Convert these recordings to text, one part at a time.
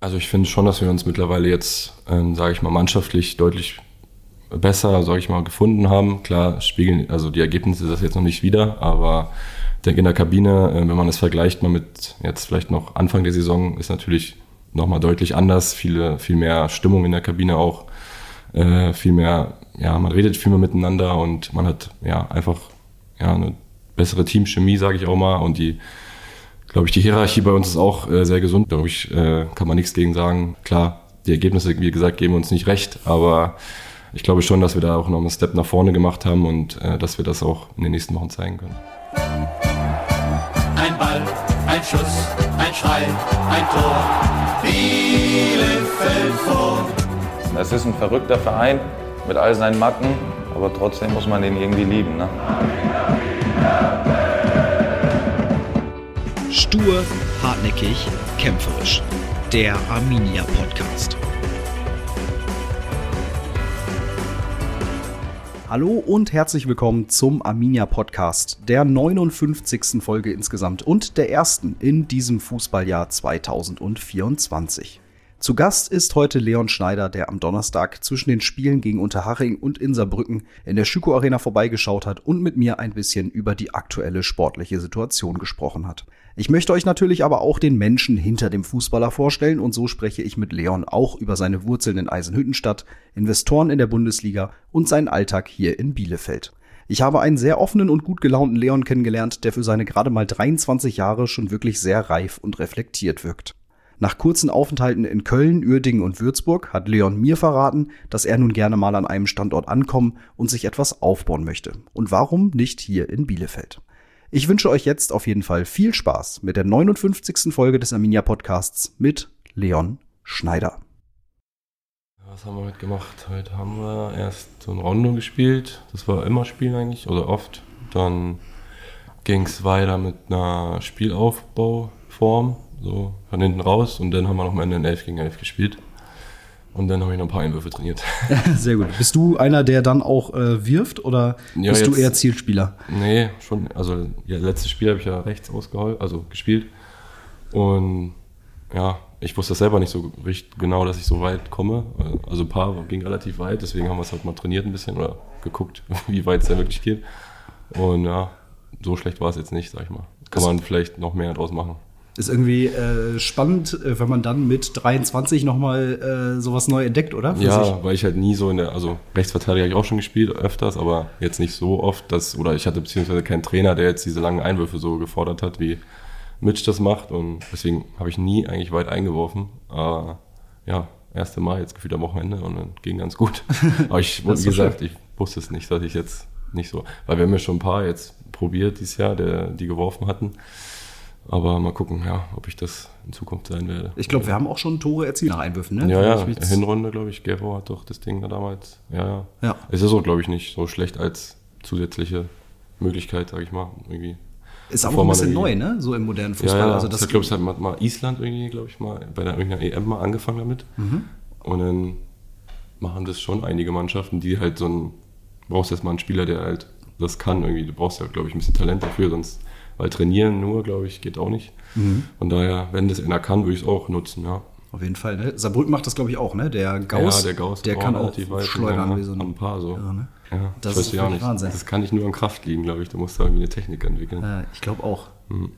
Also ich finde schon, dass wir uns mittlerweile jetzt, ähm, sage ich mal, mannschaftlich deutlich besser, sage ich mal, gefunden haben. Klar spiegeln also die Ergebnisse das jetzt noch nicht wieder, aber ich denke in der Kabine, äh, wenn man das vergleicht mal mit jetzt vielleicht noch Anfang der Saison, ist natürlich nochmal deutlich anders, viele, viel mehr Stimmung in der Kabine auch, äh, viel mehr, ja, man redet viel mehr miteinander und man hat ja einfach ja, eine bessere Teamchemie, sage ich auch mal, und die glaube ich, die Hierarchie bei uns ist auch äh, sehr gesund. Glaube ich, äh, kann man nichts gegen sagen. Klar, die Ergebnisse, wie gesagt, geben uns nicht recht, aber ich glaube schon, dass wir da auch noch einen Step nach vorne gemacht haben und äh, dass wir das auch in den nächsten Wochen zeigen können. Ein Ball, ein Schuss, ein Schrei, ein Tor. Bielefeld vor. Es ist ein verrückter Verein mit all seinen Macken, aber trotzdem muss man den irgendwie lieben. Ne? Stur, hartnäckig, kämpferisch. Der Arminia Podcast. Hallo und herzlich willkommen zum Arminia Podcast, der 59. Folge insgesamt und der ersten in diesem Fußballjahr 2024. Zu Gast ist heute Leon Schneider, der am Donnerstag zwischen den Spielen gegen Unterhaching und Inserbrücken in der Schüko Arena vorbeigeschaut hat und mit mir ein bisschen über die aktuelle sportliche Situation gesprochen hat. Ich möchte euch natürlich aber auch den Menschen hinter dem Fußballer vorstellen und so spreche ich mit Leon auch über seine Wurzeln in Eisenhüttenstadt, Investoren in der Bundesliga und seinen Alltag hier in Bielefeld. Ich habe einen sehr offenen und gut gelaunten Leon kennengelernt, der für seine gerade mal 23 Jahre schon wirklich sehr reif und reflektiert wirkt. Nach kurzen Aufenthalten in Köln, Uerdingen und Würzburg hat Leon mir verraten, dass er nun gerne mal an einem Standort ankommen und sich etwas aufbauen möchte. Und warum nicht hier in Bielefeld? Ich wünsche euch jetzt auf jeden Fall viel Spaß mit der 59. Folge des Arminia Podcasts mit Leon Schneider. Was haben wir heute gemacht? Heute haben wir erst so ein Rondo gespielt. Das war immer Spielen eigentlich, oder oft. Dann ging es weiter mit einer Spielaufbauform so von hinten raus und dann haben wir noch mal in 11 gegen 11 gespielt. Und dann habe ich noch ein paar Einwürfe trainiert. Sehr gut. Bist du einer, der dann auch äh, wirft oder ja, bist jetzt, du eher Zielspieler? Nee, schon. Also, ja, letztes Spiel habe ich ja rechts ausgeholt, also gespielt. Und ja, ich wusste das selber nicht so richtig genau, dass ich so weit komme. Also ein paar ging relativ weit, deswegen haben wir es halt mal trainiert ein bisschen oder geguckt, wie weit es denn wirklich geht. Und ja, so schlecht war es jetzt nicht, sag ich mal. Kann man vielleicht noch mehr draus machen. Ist irgendwie äh, spannend, äh, wenn man dann mit 23 nochmal äh, sowas neu entdeckt, oder? Für ja, sich? weil ich halt nie so in der, also Rechtsverteidiger habe ich auch schon gespielt, öfters, aber jetzt nicht so oft, dass, oder ich hatte beziehungsweise keinen Trainer, der jetzt diese langen Einwürfe so gefordert hat, wie Mitch das macht und deswegen habe ich nie eigentlich weit eingeworfen. Aber ja, erste Mal jetzt gefühlt am Wochenende und dann ging ganz gut. Aber ich, wie gesagt, schön. ich wusste es nicht, dass ich jetzt nicht so, weil wir haben ja schon ein paar jetzt probiert dieses Jahr, der, die geworfen hatten. Aber mal gucken, ja, ob ich das in Zukunft sein werde. Ich glaube, wir haben auch schon Tore erzielt nach Einwürfen, ne? Ja, ja, Hinrunde, glaube ich. Gero hat doch das Ding da damals. Ja, ja. ja. Es ist auch, glaube ich, nicht so schlecht als zusätzliche Möglichkeit, sage ich mal. Irgendwie. Ist auch ein bisschen neu, ne? So im modernen Fußball. Ja, ja. Also das ich glaube, es hat mal Island irgendwie, glaube ich, mal bei der irgendeiner EM mal angefangen damit. Mhm. Und dann machen das schon einige Mannschaften, die halt so ein, brauchst erstmal einen Spieler, der halt das kann irgendwie. Du brauchst ja, glaube ich, ein bisschen Talent dafür, sonst weil trainieren nur, glaube ich, geht auch nicht. Mhm. Von daher, wenn das einer kann, würde ich es auch nutzen, ja. Auf jeden Fall. Ne? Saarbrücken macht das, glaube ich, auch, ne? Der Gauss, ja, der, Gauss der kann auch schleudern wie so ein, ein paar so. Ja, ne? ja das ist ja nicht. Wahnsinn. Das kann nicht nur an Kraft liegen, glaube ich. Du musst da irgendwie eine Technik entwickeln. Äh, ich glaube auch. Mhm.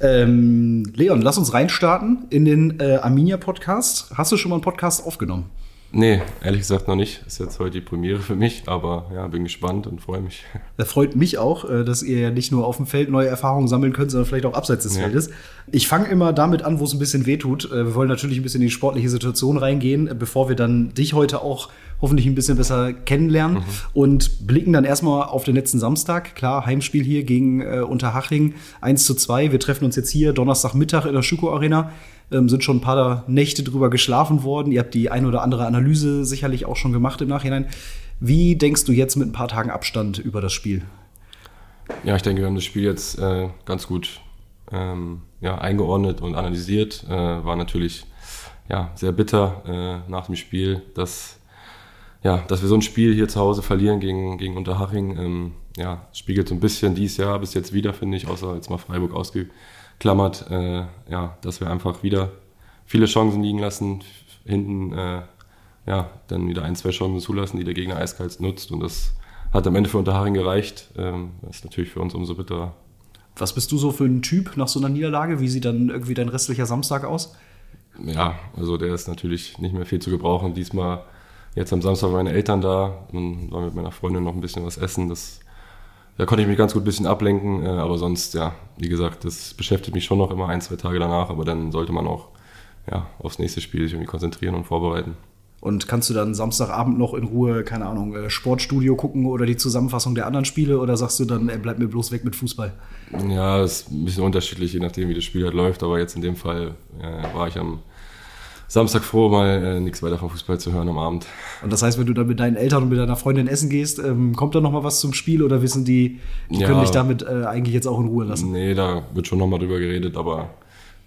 Ähm, Leon, lass uns reinstarten in den äh, Arminia-Podcast. Hast du schon mal einen Podcast aufgenommen? Nee, ehrlich gesagt noch nicht. Ist jetzt heute die Premiere für mich, aber ja, bin gespannt und freue mich. Das freut mich auch, äh, dass ihr ja nicht nur auf dem Feld neue Erfahrungen sammeln könnt, sondern vielleicht auch abseits des ja. Feldes. Ich fange immer damit an, wo es ein bisschen wehtut. Äh, wir wollen natürlich ein bisschen in die sportliche Situation reingehen, bevor wir dann dich heute auch hoffentlich ein bisschen besser kennenlernen mhm. und blicken dann erstmal auf den letzten Samstag. Klar, Heimspiel hier gegen äh, Unterhaching 1 zu 2. Wir treffen uns jetzt hier Donnerstagmittag in der Schüko Arena ähm, sind schon ein paar Nächte drüber geschlafen worden. Ihr habt die ein oder andere Analyse sicherlich auch schon gemacht im Nachhinein. Wie denkst du jetzt mit ein paar Tagen Abstand über das Spiel? Ja, ich denke, wir haben das Spiel jetzt äh, ganz gut ähm, ja, eingeordnet und analysiert. Äh, war natürlich ja, sehr bitter äh, nach dem Spiel, dass, ja, dass wir so ein Spiel hier zu Hause verlieren gegen, gegen Unterhaching. Ähm, ja, spiegelt so ein bisschen dieses Jahr bis jetzt wieder, finde ich, außer jetzt mal Freiburg ausgegangen klammert, äh, ja, dass wir einfach wieder viele Chancen liegen lassen, hinten äh, ja, dann wieder ein, zwei Chancen zulassen, die der Gegner eiskalt nutzt. Und das hat am Ende für Unterhaching gereicht. Ähm, das ist natürlich für uns umso bitterer. Was bist du so für ein Typ nach so einer Niederlage? Wie sieht dann irgendwie dein restlicher Samstag aus? Ja, also der ist natürlich nicht mehr viel zu gebrauchen. Diesmal, jetzt am Samstag waren meine Eltern da und war mit meiner Freundin noch ein bisschen was essen. Das, da konnte ich mich ganz gut ein bisschen ablenken. Äh, aber sonst, ja, wie gesagt, das beschäftigt mich schon noch immer ein, zwei Tage danach. Aber dann sollte man auch ja, aufs nächste Spiel sich irgendwie konzentrieren und vorbereiten. Und kannst du dann Samstagabend noch in Ruhe, keine Ahnung, äh, Sportstudio gucken oder die Zusammenfassung der anderen Spiele oder sagst du dann, ey, bleib mir bloß weg mit Fußball? Ja, das ist ein bisschen unterschiedlich, je nachdem, wie das Spiel halt läuft. Aber jetzt in dem Fall äh, war ich am Samstag froh, mal äh, nichts weiter vom Fußball zu hören am Abend. Und das heißt, wenn du dann mit deinen Eltern und mit deiner Freundin essen gehst, ähm, kommt da noch mal was zum Spiel oder wissen die, die Ja. können dich damit äh, eigentlich jetzt auch in Ruhe lassen? Nee, da wird schon nochmal drüber geredet, aber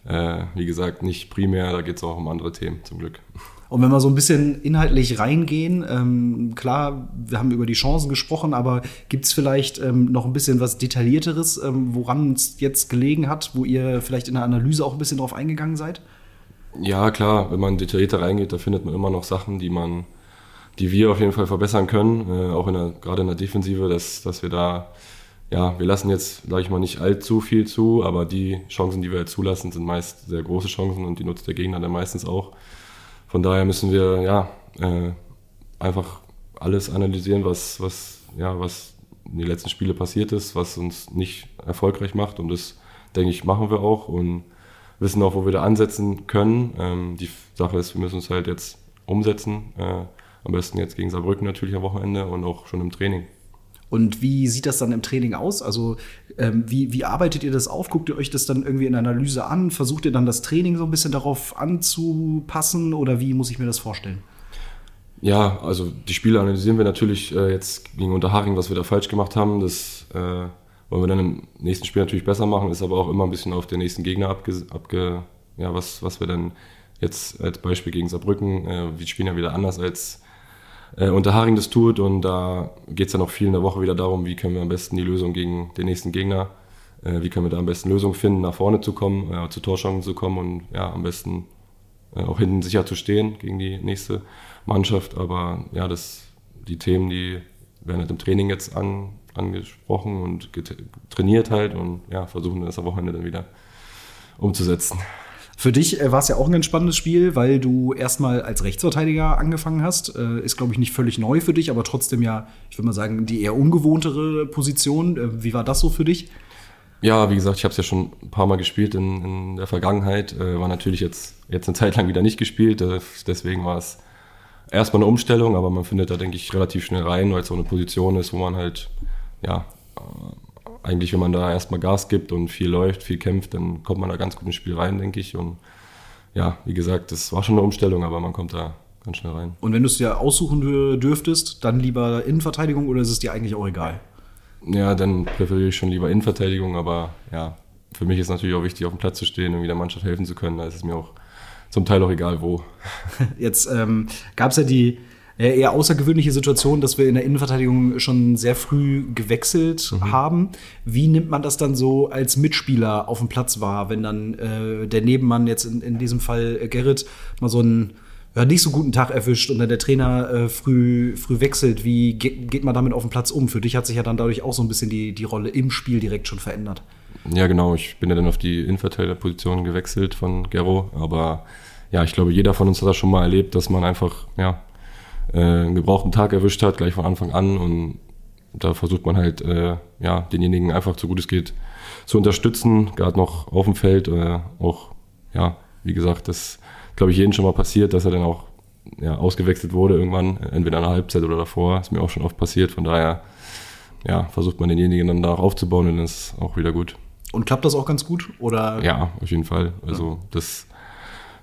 äh, wie gesagt, nicht primär, da geht es auch um andere Themen, zum Glück. Und wenn wir so ein bisschen inhaltlich reingehen, ähm, klar, wir haben über die Chancen gesprochen, aber gibt es vielleicht ähm, noch ein bisschen was Detaillierteres, ähm, woran es jetzt gelegen hat, wo ihr vielleicht in der Analyse auch ein bisschen drauf eingegangen seid? Ja, klar, wenn man detaillierter reingeht, da findet man immer noch Sachen, die man, die wir auf jeden Fall verbessern können, äh, auch in der, gerade in der Defensive, dass, dass wir da, ja, wir lassen jetzt, sage ich mal, nicht allzu viel zu, aber die Chancen, die wir jetzt zulassen, sind meist sehr große Chancen und die nutzt der Gegner dann meistens auch. Von daher müssen wir, ja, äh, einfach alles analysieren, was, was, ja, was in den letzten Spiele passiert ist, was uns nicht erfolgreich macht und das, denke ich, machen wir auch und wissen auch, wo wir da ansetzen können. Ähm, die Sache ist, wir müssen uns halt jetzt umsetzen. Äh, am besten jetzt gegen Saarbrücken natürlich am Wochenende und auch schon im Training. Und wie sieht das dann im Training aus? Also ähm, wie, wie arbeitet ihr das auf? Guckt ihr euch das dann irgendwie in der Analyse an? Versucht ihr dann das Training so ein bisschen darauf anzupassen oder wie muss ich mir das vorstellen? Ja, also die Spiele analysieren wir natürlich äh, jetzt gegen Unterhaching, was wir da falsch gemacht haben. Das äh, wollen wir dann im nächsten Spiel natürlich besser machen, ist aber auch immer ein bisschen auf den nächsten Gegner abge, abge ja, was, was wir dann jetzt als Beispiel gegen Saarbrücken, äh, wir spielen ja wieder anders als äh, Unterhaching das tut und da geht es dann auch viel in der Woche wieder darum, wie können wir am besten die Lösung gegen den nächsten Gegner, äh, wie können wir da am besten Lösungen finden, nach vorne zu kommen, äh, zu Torchancen zu kommen und ja, am besten äh, auch hinten sicher zu stehen gegen die nächste Mannschaft. Aber ja, das, die Themen, die werden halt im Training jetzt an, angesprochen und trainiert halt und ja, versuchen das am Wochenende dann wieder umzusetzen. Für dich äh, war es ja auch ein ganz spannendes Spiel, weil du erstmal als Rechtsverteidiger angefangen hast. Äh, ist, glaube ich, nicht völlig neu für dich, aber trotzdem ja, ich würde mal sagen, die eher ungewohntere Position. Äh, wie war das so für dich? Ja, wie gesagt, ich habe es ja schon ein paar Mal gespielt in, in der Vergangenheit. Äh, war natürlich jetzt, jetzt eine Zeit lang wieder nicht gespielt. Äh, deswegen war es erstmal eine Umstellung, aber man findet da, denke ich, relativ schnell rein, weil es so eine Position ist, wo man halt, ja, äh, eigentlich, wenn man da erstmal Gas gibt und viel läuft, viel kämpft, dann kommt man da ganz gut ins Spiel rein, denke ich. Und ja, wie gesagt, das war schon eine Umstellung, aber man kommt da ganz schnell rein. Und wenn du es dir aussuchen dür- dürftest, dann lieber Innenverteidigung oder ist es dir eigentlich auch egal? Ja, dann präferiere ich schon lieber Innenverteidigung, aber ja, für mich ist natürlich auch wichtig, auf dem Platz zu stehen, irgendwie der Mannschaft helfen zu können. Da ist es mir auch zum Teil auch egal, wo. Jetzt ähm, gab es ja die eher außergewöhnliche Situation, dass wir in der Innenverteidigung schon sehr früh gewechselt haben. Wie nimmt man das dann so als Mitspieler auf dem Platz wahr, wenn dann äh, der Nebenmann jetzt in, in diesem Fall äh, Gerrit mal so einen ja, nicht so guten Tag erwischt und dann der Trainer äh, früh, früh wechselt? Wie ge geht man damit auf dem Platz um? Für dich hat sich ja dann dadurch auch so ein bisschen die, die Rolle im Spiel direkt schon verändert. Ja, genau. Ich bin ja dann auf die Innenverteidigerposition gewechselt von Gero. Aber ja, ich glaube, jeder von uns hat das schon mal erlebt, dass man einfach ja, äh, einen gebrauchten Tag erwischt hat, gleich von Anfang an. Und da versucht man halt, äh, ja, denjenigen einfach so gut es geht zu unterstützen, gerade noch auf dem Feld. Äh, auch, ja, wie gesagt, das glaube ich jedem schon mal passiert, dass er dann auch ja, ausgewechselt wurde irgendwann, entweder in der Halbzeit oder davor. Ist mir auch schon oft passiert. Von daher ja, versucht man denjenigen dann da aufzubauen und dann ist auch wieder gut. Und klappt das auch ganz gut? Oder Ja, auf jeden Fall. Also das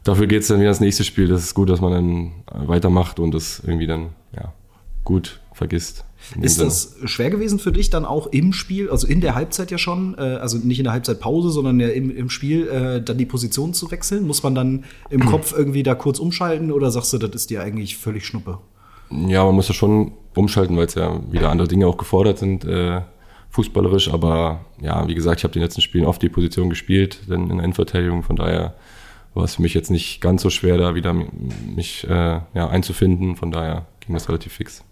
dafür geht es dann wieder ins nächste Spiel. Das ist gut, dass man dann weitermacht und das irgendwie dann ja, gut vergisst. Ist Sinne. das schwer gewesen für dich dann auch im Spiel, also in der Halbzeit ja schon, äh, also nicht in der Halbzeitpause, sondern ja im, im Spiel, äh, dann die Position zu wechseln? Muss man dann im Kopf irgendwie da kurz umschalten oder sagst du, das ist dir eigentlich völlig Schnuppe? Ja, man muss ja schon umschalten, weil es ja wieder andere Dinge auch gefordert sind, äh, fußballerisch. Aber ja, wie gesagt, ich habe in den letzten Spielen oft die Position gespielt, dann in der Innenverteidigung. Von daher war es für mich jetzt nicht ganz so schwer, da wieder mich äh, ja, einzufinden. Von daher ging das relativ fix.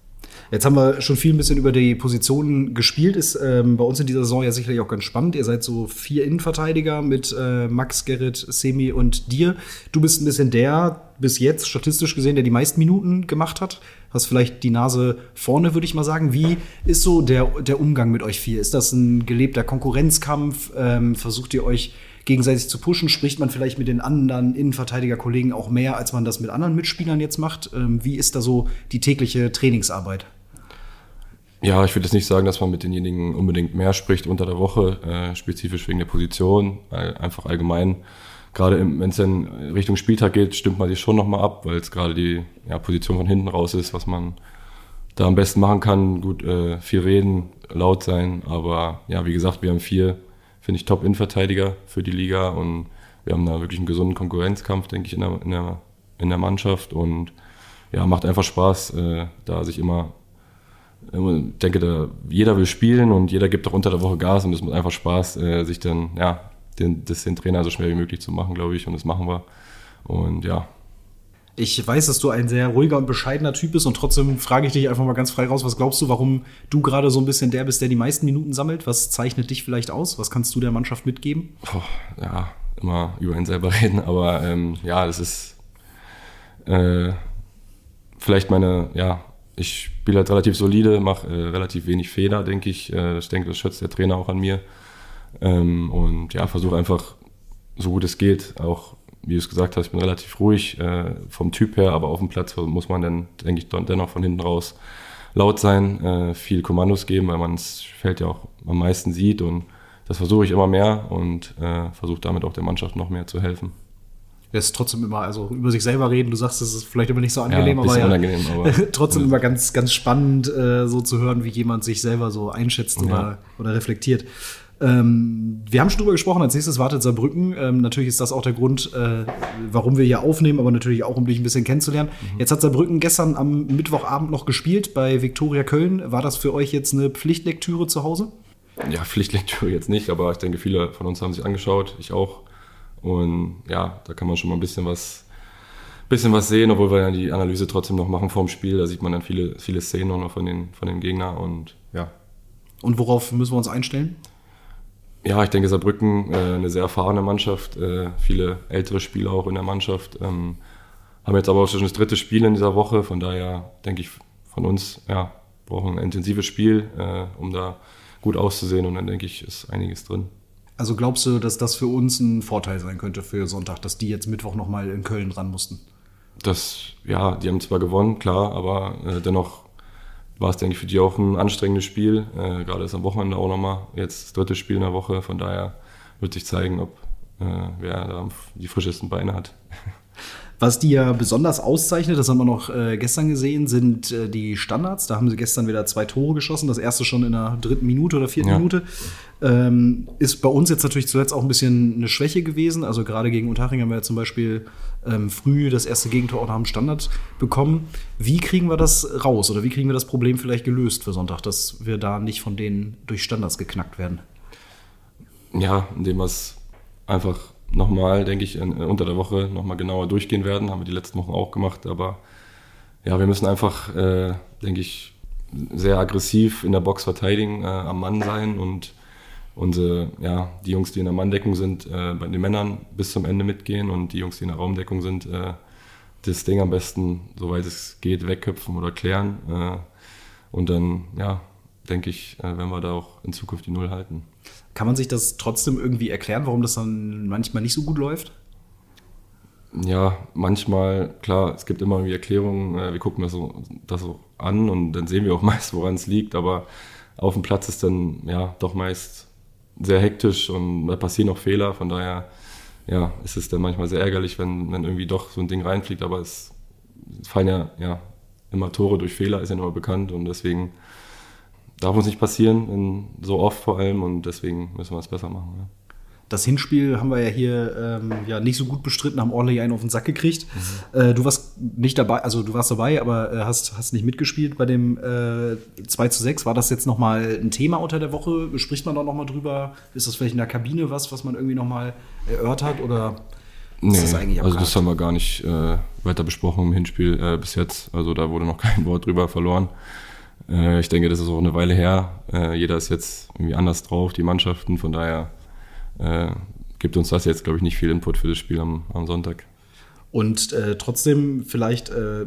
Jetzt haben wir schon viel ein bisschen über die Positionen gespielt. Ist ähm, bei uns in dieser Saison ja sicherlich auch ganz spannend. Ihr seid so vier Innenverteidiger mit äh, Max, Gerrit, Semi und dir. Du bist ein bisschen der, bis jetzt statistisch gesehen, der die meisten Minuten gemacht hat. Hast vielleicht die Nase vorne, würde ich mal sagen. Wie ist so der, der Umgang mit euch vier? Ist das ein gelebter Konkurrenzkampf? Ähm, versucht ihr euch gegenseitig zu pushen? Spricht man vielleicht mit den anderen Innenverteidigerkollegen auch mehr, als man das mit anderen Mitspielern jetzt macht? Ähm, wie ist da so die tägliche Trainingsarbeit? Ja, ich würde jetzt nicht sagen, dass man mit denjenigen unbedingt mehr spricht unter der Woche, äh, spezifisch wegen der Position, äh, einfach allgemein. Gerade wenn es dann Richtung Spieltag geht, stimmt man sich schon nochmal ab, weil es gerade die ja, Position von hinten raus ist, was man da am besten machen kann. Gut, äh, viel reden, laut sein, aber ja, wie gesagt, wir haben vier, finde ich, Top-Innenverteidiger für die Liga und wir haben da wirklich einen gesunden Konkurrenzkampf, denke ich, in der, in der, in der Mannschaft und ja, macht einfach Spaß, äh, da sich immer ich denke, da, jeder will spielen und jeder gibt auch unter der Woche Gas und es macht einfach Spaß, äh, sich dann, ja, den, das den Trainer so schnell wie möglich zu machen, glaube ich, und das machen wir. Und ja. Ich weiß, dass du ein sehr ruhiger und bescheidener Typ bist und trotzdem frage ich dich einfach mal ganz frei raus, was glaubst du, warum du gerade so ein bisschen der bist, der die meisten Minuten sammelt? Was zeichnet dich vielleicht aus? Was kannst du der Mannschaft mitgeben? Puh, ja, immer über ihn selber reden, aber ähm, ja, das ist äh, vielleicht meine, ja, ich spiele halt relativ solide, mache äh, relativ wenig Fehler, denke ich. Äh, ich denke, das schätzt der Trainer auch an mir. Ähm, und ja, versuche einfach so gut es geht, auch wie du es gesagt hast, ich bin relativ ruhig äh, vom Typ her, aber auf dem Platz muss man dann, denke ich, dennoch von hinten raus laut sein, äh, viel Kommandos geben, weil man das Feld ja auch am meisten sieht und das versuche ich immer mehr und äh, versuche damit auch der Mannschaft noch mehr zu helfen lässt trotzdem immer, also über sich selber reden. Du sagst, es ist vielleicht immer nicht so angenehm, ja, aber, ja, unangenehm, aber trotzdem immer ganz, ganz spannend, äh, so zu hören, wie jemand sich selber so einschätzt ja. oder, oder reflektiert. Ähm, wir haben schon drüber gesprochen, als nächstes wartet Saarbrücken. Ähm, natürlich ist das auch der Grund, äh, warum wir hier aufnehmen, aber natürlich auch, um dich ein bisschen kennenzulernen. Mhm. Jetzt hat Saarbrücken gestern am Mittwochabend noch gespielt bei Viktoria Köln. War das für euch jetzt eine Pflichtlektüre zu Hause? Ja, Pflichtlektüre jetzt nicht, aber ich denke, viele von uns haben sich angeschaut, ich auch. Und ja, da kann man schon mal ein bisschen was, bisschen was sehen, obwohl wir ja die Analyse trotzdem noch machen vorm Spiel. Da sieht man dann viele, viele Szenen noch von den, von den Gegnern und ja. Und worauf müssen wir uns einstellen? Ja, ich denke, Saarbrücken, äh, eine sehr erfahrene Mannschaft, äh, viele ältere Spieler auch in der Mannschaft. Ähm, haben jetzt aber auch schon das dritte Spiel in dieser Woche, von daher denke ich von uns, ja, brauchen ein intensives Spiel, äh, um da gut auszusehen und dann denke ich, ist einiges drin. Also glaubst du, dass das für uns ein Vorteil sein könnte für Sonntag, dass die jetzt Mittwoch nochmal in Köln ran mussten? Das, ja, die haben zwar gewonnen, klar, aber äh, dennoch war es, denke ich, für die auch ein anstrengendes Spiel. Äh, gerade ist am Wochenende auch nochmal jetzt das dritte Spiel in der Woche. Von daher wird sich zeigen, ob äh, wer da die frischesten Beine hat. Was die ja besonders auszeichnet, das haben wir noch äh, gestern gesehen, sind äh, die Standards. Da haben sie gestern wieder zwei Tore geschossen. Das erste schon in der dritten Minute oder vierten ja. Minute. Ähm, ist bei uns jetzt natürlich zuletzt auch ein bisschen eine Schwäche gewesen. Also gerade gegen Unterhaching haben wir ja zum Beispiel ähm, früh das erste Gegentor auch nach dem Standard bekommen. Wie kriegen wir das raus oder wie kriegen wir das Problem vielleicht gelöst für Sonntag, dass wir da nicht von denen durch Standards geknackt werden? Ja, indem wir es einfach nochmal, denke ich, in, unter der Woche nochmal genauer durchgehen werden. Haben wir die letzten Wochen auch gemacht. Aber ja, wir müssen einfach, äh, denke ich, sehr aggressiv in der Box verteidigen, äh, am Mann sein und unsere, ja, die Jungs, die in der Manndeckung sind, äh, bei den Männern bis zum Ende mitgehen und die Jungs, die in der Raumdeckung sind, äh, das Ding am besten, soweit es geht, wegköpfen oder klären. Äh, und dann, ja, denke ich, äh, werden wir da auch in Zukunft die Null halten. Kann man sich das trotzdem irgendwie erklären, warum das dann manchmal nicht so gut läuft? Ja, manchmal, klar, es gibt immer irgendwie Erklärungen, äh, wir gucken das so, das so an und dann sehen wir auch meist, woran es liegt, aber auf dem Platz ist dann ja doch meist sehr hektisch und da passieren auch Fehler, von daher ja, ist es dann manchmal sehr ärgerlich, wenn, wenn irgendwie doch so ein Ding reinfliegt, aber es, es fallen ja, ja immer Tore durch Fehler, ist ja immer bekannt und deswegen darf uns nicht passieren, so oft vor allem und deswegen müssen wir es besser machen. Ja. Das Hinspiel haben wir ja hier ähm, ja nicht so gut bestritten, haben ordentlich einen auf den Sack gekriegt. Mhm. Äh, du warst nicht dabei, also du warst dabei, aber äh, hast, hast nicht mitgespielt bei dem äh, 2 zu 6. War das jetzt nochmal ein Thema unter der Woche? Spricht man da nochmal drüber? Ist das vielleicht in der Kabine was, was man irgendwie nochmal erörtert oder? Nee, das also das haben wir gar nicht äh, weiter besprochen im Hinspiel äh, bis jetzt. Also da wurde noch kein Wort drüber verloren. Äh, ich denke, das ist auch eine Weile her. Äh, jeder ist jetzt irgendwie anders drauf, die Mannschaften. Von daher äh, gibt uns das jetzt, glaube ich, nicht viel Input für das Spiel am, am Sonntag. Und äh, trotzdem vielleicht, äh,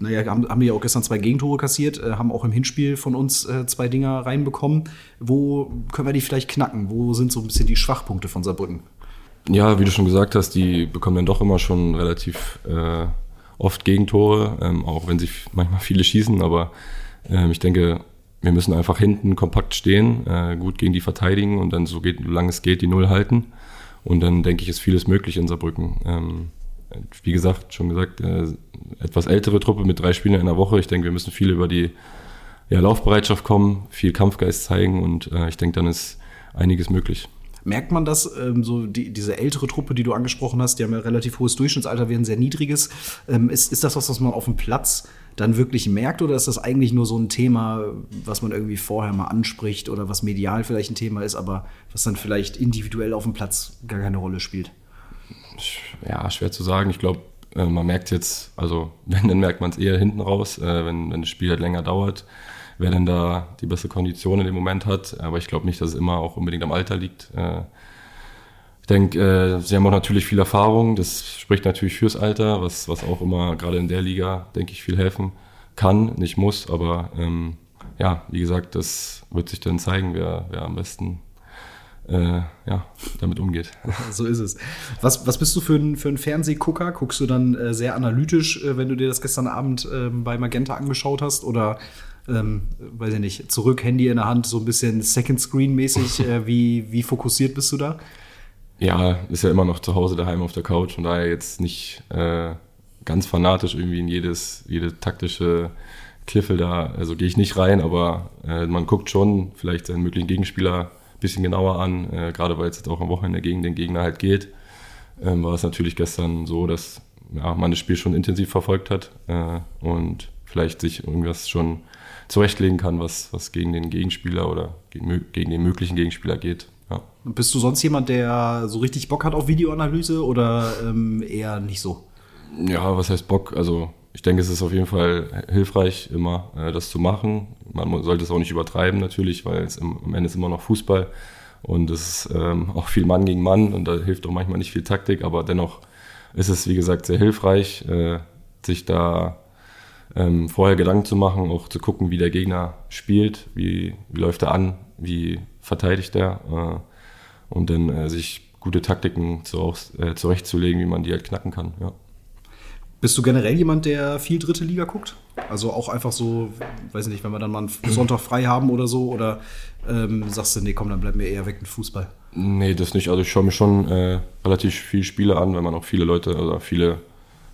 naja, haben, haben wir ja auch gestern zwei Gegentore kassiert, äh, haben auch im Hinspiel von uns äh, zwei Dinger reinbekommen. Wo können wir die vielleicht knacken? Wo sind so ein bisschen die Schwachpunkte von Saarbrücken? Ja, wie du schon gesagt hast, die bekommen dann doch immer schon relativ äh, oft Gegentore, ähm, auch wenn sie manchmal viele schießen, aber ähm, ich denke, wir müssen einfach hinten kompakt stehen, äh, gut gegen die verteidigen und dann so geht, solange es geht, die Null halten. Und dann denke ich, ist vieles möglich in Saarbrücken. Ähm, wie gesagt, schon gesagt, äh, etwas ältere Truppe mit drei Spielen in einer Woche. Ich denke, wir müssen viel über die ja, Laufbereitschaft kommen, viel Kampfgeist zeigen und äh, ich denke, dann ist einiges möglich. Merkt man das, ähm, so die, diese ältere Truppe, die du angesprochen hast, die haben ja relativ hohes Durchschnittsalter, ein sehr niedriges. Ähm, ist, ist das was, was man auf dem Platz dann wirklich merkt oder ist das eigentlich nur so ein Thema, was man irgendwie vorher mal anspricht oder was medial vielleicht ein Thema ist, aber was dann vielleicht individuell auf dem Platz gar keine Rolle spielt? ja, schwer zu sagen. Ich glaube, äh, man merkt jetzt, also wenn, dann merkt man es eher hinten raus, äh, wenn, wenn das Spiel halt länger dauert, wer denn da die beste Kondition in dem Moment hat. Aber ich glaube nicht, dass es immer auch unbedingt am Alter liegt. Äh, ich denke, sie haben auch natürlich viel Erfahrung. Das spricht natürlich fürs Alter, was, was auch immer gerade in der Liga, denke ich, viel helfen kann, nicht muss. Aber ähm, ja, wie gesagt, das wird sich dann zeigen, wer, wer am besten äh, ja, damit umgeht. so ist es. Was, was bist du für ein, für ein Fernsehgucker? Guckst du dann äh, sehr analytisch, äh, wenn du dir das gestern Abend ähm, bei Magenta angeschaut hast? Oder, ähm, weiß ich nicht, zurück, Handy in der Hand, so ein bisschen Second Screen-mäßig? Äh, wie, wie fokussiert bist du da? Ja, ist ja immer noch zu Hause daheim auf der Couch, von daher jetzt nicht äh, ganz fanatisch irgendwie in jedes, jede taktische Kliffel da, also gehe ich nicht rein, aber äh, man guckt schon vielleicht seinen möglichen Gegenspieler bisschen genauer an, äh, gerade weil es jetzt auch am Wochenende gegen den Gegner halt geht, ähm, war es natürlich gestern so, dass ja, man das Spiel schon intensiv verfolgt hat äh, und vielleicht sich irgendwas schon zurechtlegen kann, was, was gegen den Gegenspieler oder gegen, gegen den möglichen Gegenspieler geht. Ja. Bist du sonst jemand, der so richtig Bock hat auf Videoanalyse oder ähm, eher nicht so? Ja, was heißt Bock? Also ich denke, es ist auf jeden Fall hilfreich, immer äh, das zu machen. Man sollte es auch nicht übertreiben natürlich, weil es im, am Ende ist immer noch Fußball und es ist ähm, auch viel Mann gegen Mann und da hilft auch manchmal nicht viel Taktik, aber dennoch ist es, wie gesagt, sehr hilfreich, äh, sich da ähm, vorher Gedanken zu machen, auch zu gucken, wie der Gegner spielt, wie, wie läuft er an, wie verteidigt er äh, und dann äh, sich gute Taktiken zu, äh, zurechtzulegen, wie man die halt knacken kann. Ja. Bist du generell jemand, der viel dritte Liga guckt? Also auch einfach so, weiß nicht, wenn wir dann mal einen Sonntag frei haben oder so, oder ähm, sagst du, nee, komm, dann bleiben wir eher weg mit Fußball? Nee, das nicht. Also ich schaue mir schon äh, relativ viele Spiele an, wenn man auch viele Leute oder viele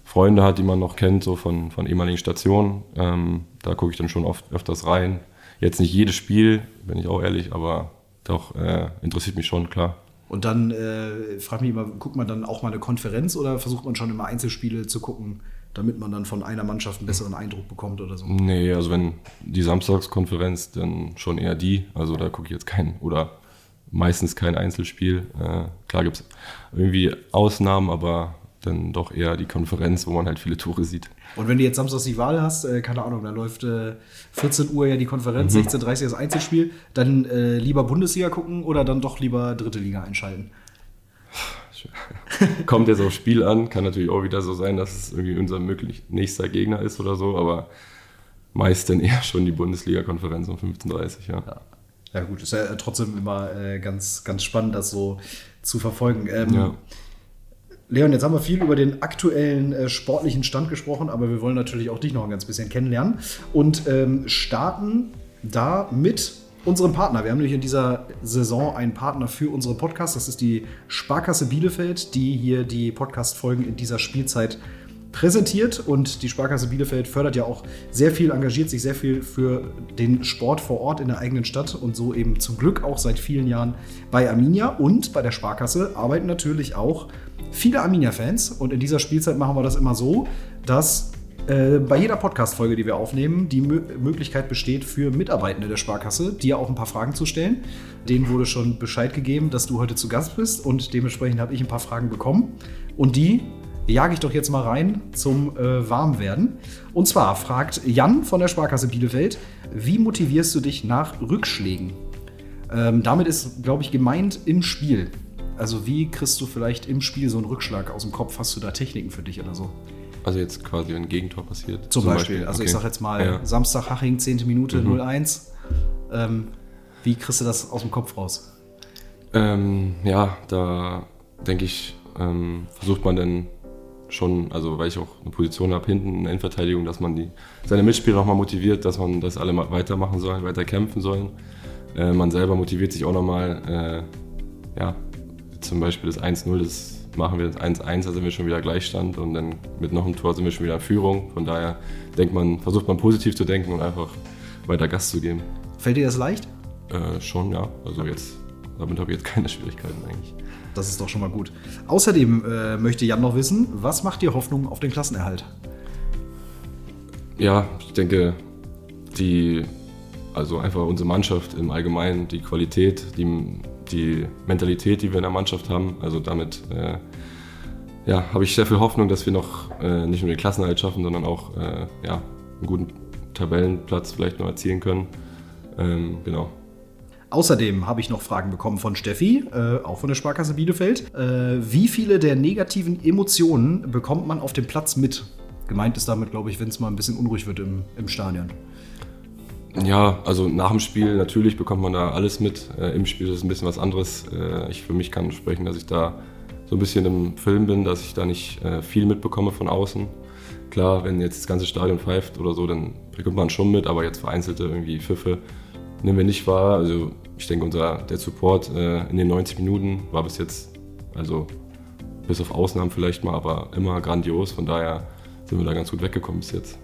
Freunde hat, die man noch kennt, so von, von ehemaligen Stationen. Ähm, da gucke ich dann schon oft öfters rein. Jetzt nicht jedes Spiel, bin ich auch ehrlich, aber doch äh, interessiert mich schon, klar. Und dann äh, frag mich immer, guckt man dann auch mal eine Konferenz oder versucht man schon immer Einzelspiele zu gucken, damit man dann von einer Mannschaft einen besseren Eindruck bekommt oder so? Nee, also wenn die Samstagskonferenz, dann schon eher die. Also da gucke ich jetzt kein oder meistens kein Einzelspiel. Äh, klar gibt es irgendwie Ausnahmen, aber dann doch eher die Konferenz, wo man halt viele Tore sieht. Und wenn du jetzt samstags die Wahl hast, äh, keine Ahnung, dann läuft äh, 14 Uhr ja die Konferenz, mhm. 16.30 Uhr das Einzelspiel, dann äh, lieber Bundesliga gucken oder dann doch lieber dritte Liga einschalten? Kommt jetzt aufs Spiel an, kann natürlich auch wieder so sein, dass es irgendwie unser möglich nächster Gegner ist oder so, aber meist dann eher schon die Bundesliga-Konferenz um 15.30 Uhr, ja. ja. Ja, gut, ist ja trotzdem immer äh, ganz, ganz spannend, das so zu verfolgen. Ähm, ja. Leon, jetzt haben wir viel über den aktuellen äh, sportlichen Stand gesprochen, aber wir wollen natürlich auch dich noch ein ganz bisschen kennenlernen und ähm, starten da mit unserem Partner. Wir haben nämlich in dieser Saison einen Partner für unsere Podcasts. Das ist die Sparkasse Bielefeld, die hier die Podcast-Folgen in dieser Spielzeit präsentiert und die Sparkasse Bielefeld fördert ja auch sehr viel, engagiert sich sehr viel für den Sport vor Ort in der eigenen Stadt und so eben zum Glück auch seit vielen Jahren bei Arminia und bei der Sparkasse arbeiten natürlich auch viele Arminia-Fans und in dieser Spielzeit machen wir das immer so, dass äh, bei jeder Podcast-Folge, die wir aufnehmen, die Mö Möglichkeit besteht für Mitarbeitende der Sparkasse, dir auch ein paar Fragen zu stellen. Denen wurde schon Bescheid gegeben, dass du heute zu Gast bist und dementsprechend habe ich ein paar Fragen bekommen. Und die jage ich doch jetzt mal rein zum äh, Warmwerden. Und zwar fragt Jan von der Sparkasse Bielefeld, wie motivierst du dich nach Rückschlägen? Ähm, damit ist, glaube ich, gemeint im Spiel. Also wie kriegst du vielleicht im Spiel so einen Rückschlag aus dem Kopf? Hast du da Techniken für dich oder so? Also jetzt quasi, wenn ein Gegentor passiert. Zum, Beispiel. Also ich okay. sage jetzt mal Ja. Samstag Haching, 10. Minute 0-1. Ähm, wie kriegst du das aus dem Kopf raus? Ähm, ja, da denke ich, ähm, versucht man dann schon, also weil ich auch eine Position habe hinten in der Innenverteidigung, dass man die, seine Mitspieler nochmal motiviert, dass man das alle mal weitermachen sollen, weiter kämpfen sollen. Äh, man selber motiviert sich auch nochmal, äh, ja, zum Beispiel das 1-0, das machen wir das 1-1, da sind wir schon wieder Gleichstand und dann mit noch einem Tor sind wir schon wieder in Führung. Von daher denkt man, versucht man positiv zu denken und einfach weiter Gas zu geben. Fällt dir das leicht? Äh, schon, ja. Also jetzt, damit habe ich jetzt keine Schwierigkeiten eigentlich. Das ist doch schon mal gut. Außerdem äh, möchte Jan noch wissen, was macht dir Hoffnung auf den Klassenerhalt? Ja, ich denke, die, also einfach unsere Mannschaft im Allgemeinen, die Qualität, die, die Mentalität, die wir in der Mannschaft haben, also damit äh, ja, habe ich sehr viel Hoffnung, dass wir noch äh, nicht nur den Klassenerhalt schaffen, sondern auch äh, ja, einen guten Tabellenplatz vielleicht noch erzielen können. Ähm, genau. Außerdem habe ich noch Fragen bekommen von Steffi, äh, auch von der Sparkasse Bielefeld. Äh, wie viele der negativen Emotionen bekommt man auf dem Platz mit? Gemeint ist damit, glaube ich, wenn es mal ein bisschen unruhig wird im, im Stadion. Ja, also nach dem Spiel natürlich bekommt man da alles mit. Äh, Im Spiel ist es ein bisschen was anderes. Äh, ich für mich kann sprechen, dass ich da so ein bisschen im Film bin, dass ich da nicht äh, viel mitbekomme von außen. Klar, wenn jetzt das ganze Stadion pfeift oder so, dann bekommt man schon mit, aber jetzt vereinzelte irgendwie Pfiffe nehmen wir nicht wahr. Also ich denke, unser der Support äh, in den 90 Minuten war bis jetzt, also bis auf Ausnahmen vielleicht mal, aber immer grandios. Von daher sind wir da ganz gut weggekommen bis jetzt.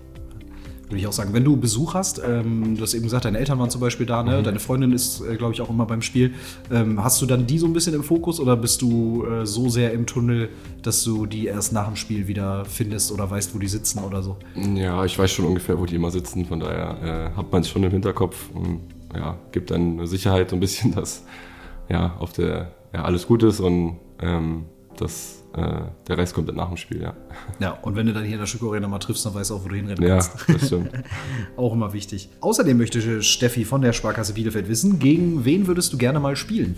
Würde ich auch sagen. Wenn du Besuch hast, ähm, du hast eben gesagt, deine Eltern waren zum Beispiel da, ne? deine Freundin ist, äh, glaube ich, auch immer beim Spiel. Ähm, hast du dann die so ein bisschen im Fokus oder bist du äh, so sehr im Tunnel, dass du die erst nach dem Spiel wieder findest oder weißt, wo die sitzen oder so? Ja, ich weiß schon ungefähr, wo die immer sitzen, von daher äh, hat man es schon im Hinterkopf und ja, gibt dann eine Sicherheit so ein bisschen, dass ja, auf der, ja, alles gut ist und ähm, dass äh, der Rest kommt dann nach dem Spiel, ja. Ja, und wenn du dann hier in der Schüko Arena mal triffst, dann weißt du auch, wo du hinrennen Ja, kannst. das stimmt. Auch immer wichtig. Außerdem möchte Steffi von der Sparkasse Bielefeld wissen, gegen wen würdest du gerne mal spielen?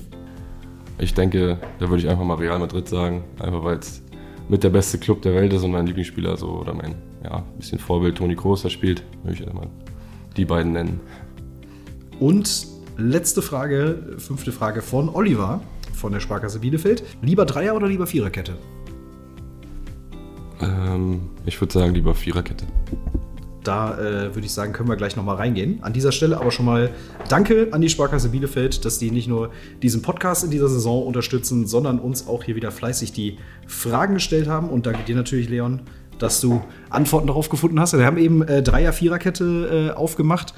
Ich denke, da würde ich einfach mal Real Madrid sagen, einfach weil es mit der beste Club der Welt ist und mein Lieblingsspieler so oder mein ja, bisschen Vorbild Toni Kroos da spielt, würde ich mal die beiden nennen. Und letzte Frage, fünfte Frage von Oliver von der Sparkasse Bielefeld. Lieber Dreier- oder lieber Viererkette? Ähm, ich würde sagen, lieber Viererkette. Da äh, würde ich sagen, können wir gleich nochmal reingehen. An dieser Stelle aber schon mal Danke an die Sparkasse Bielefeld, dass die nicht nur diesen Podcast in dieser Saison unterstützen, sondern uns auch hier wieder fleißig die Fragen gestellt haben. Und danke dir natürlich, Leon, dass du Antworten darauf gefunden hast. Wir haben eben äh, Dreier-Viererkette äh, aufgemacht.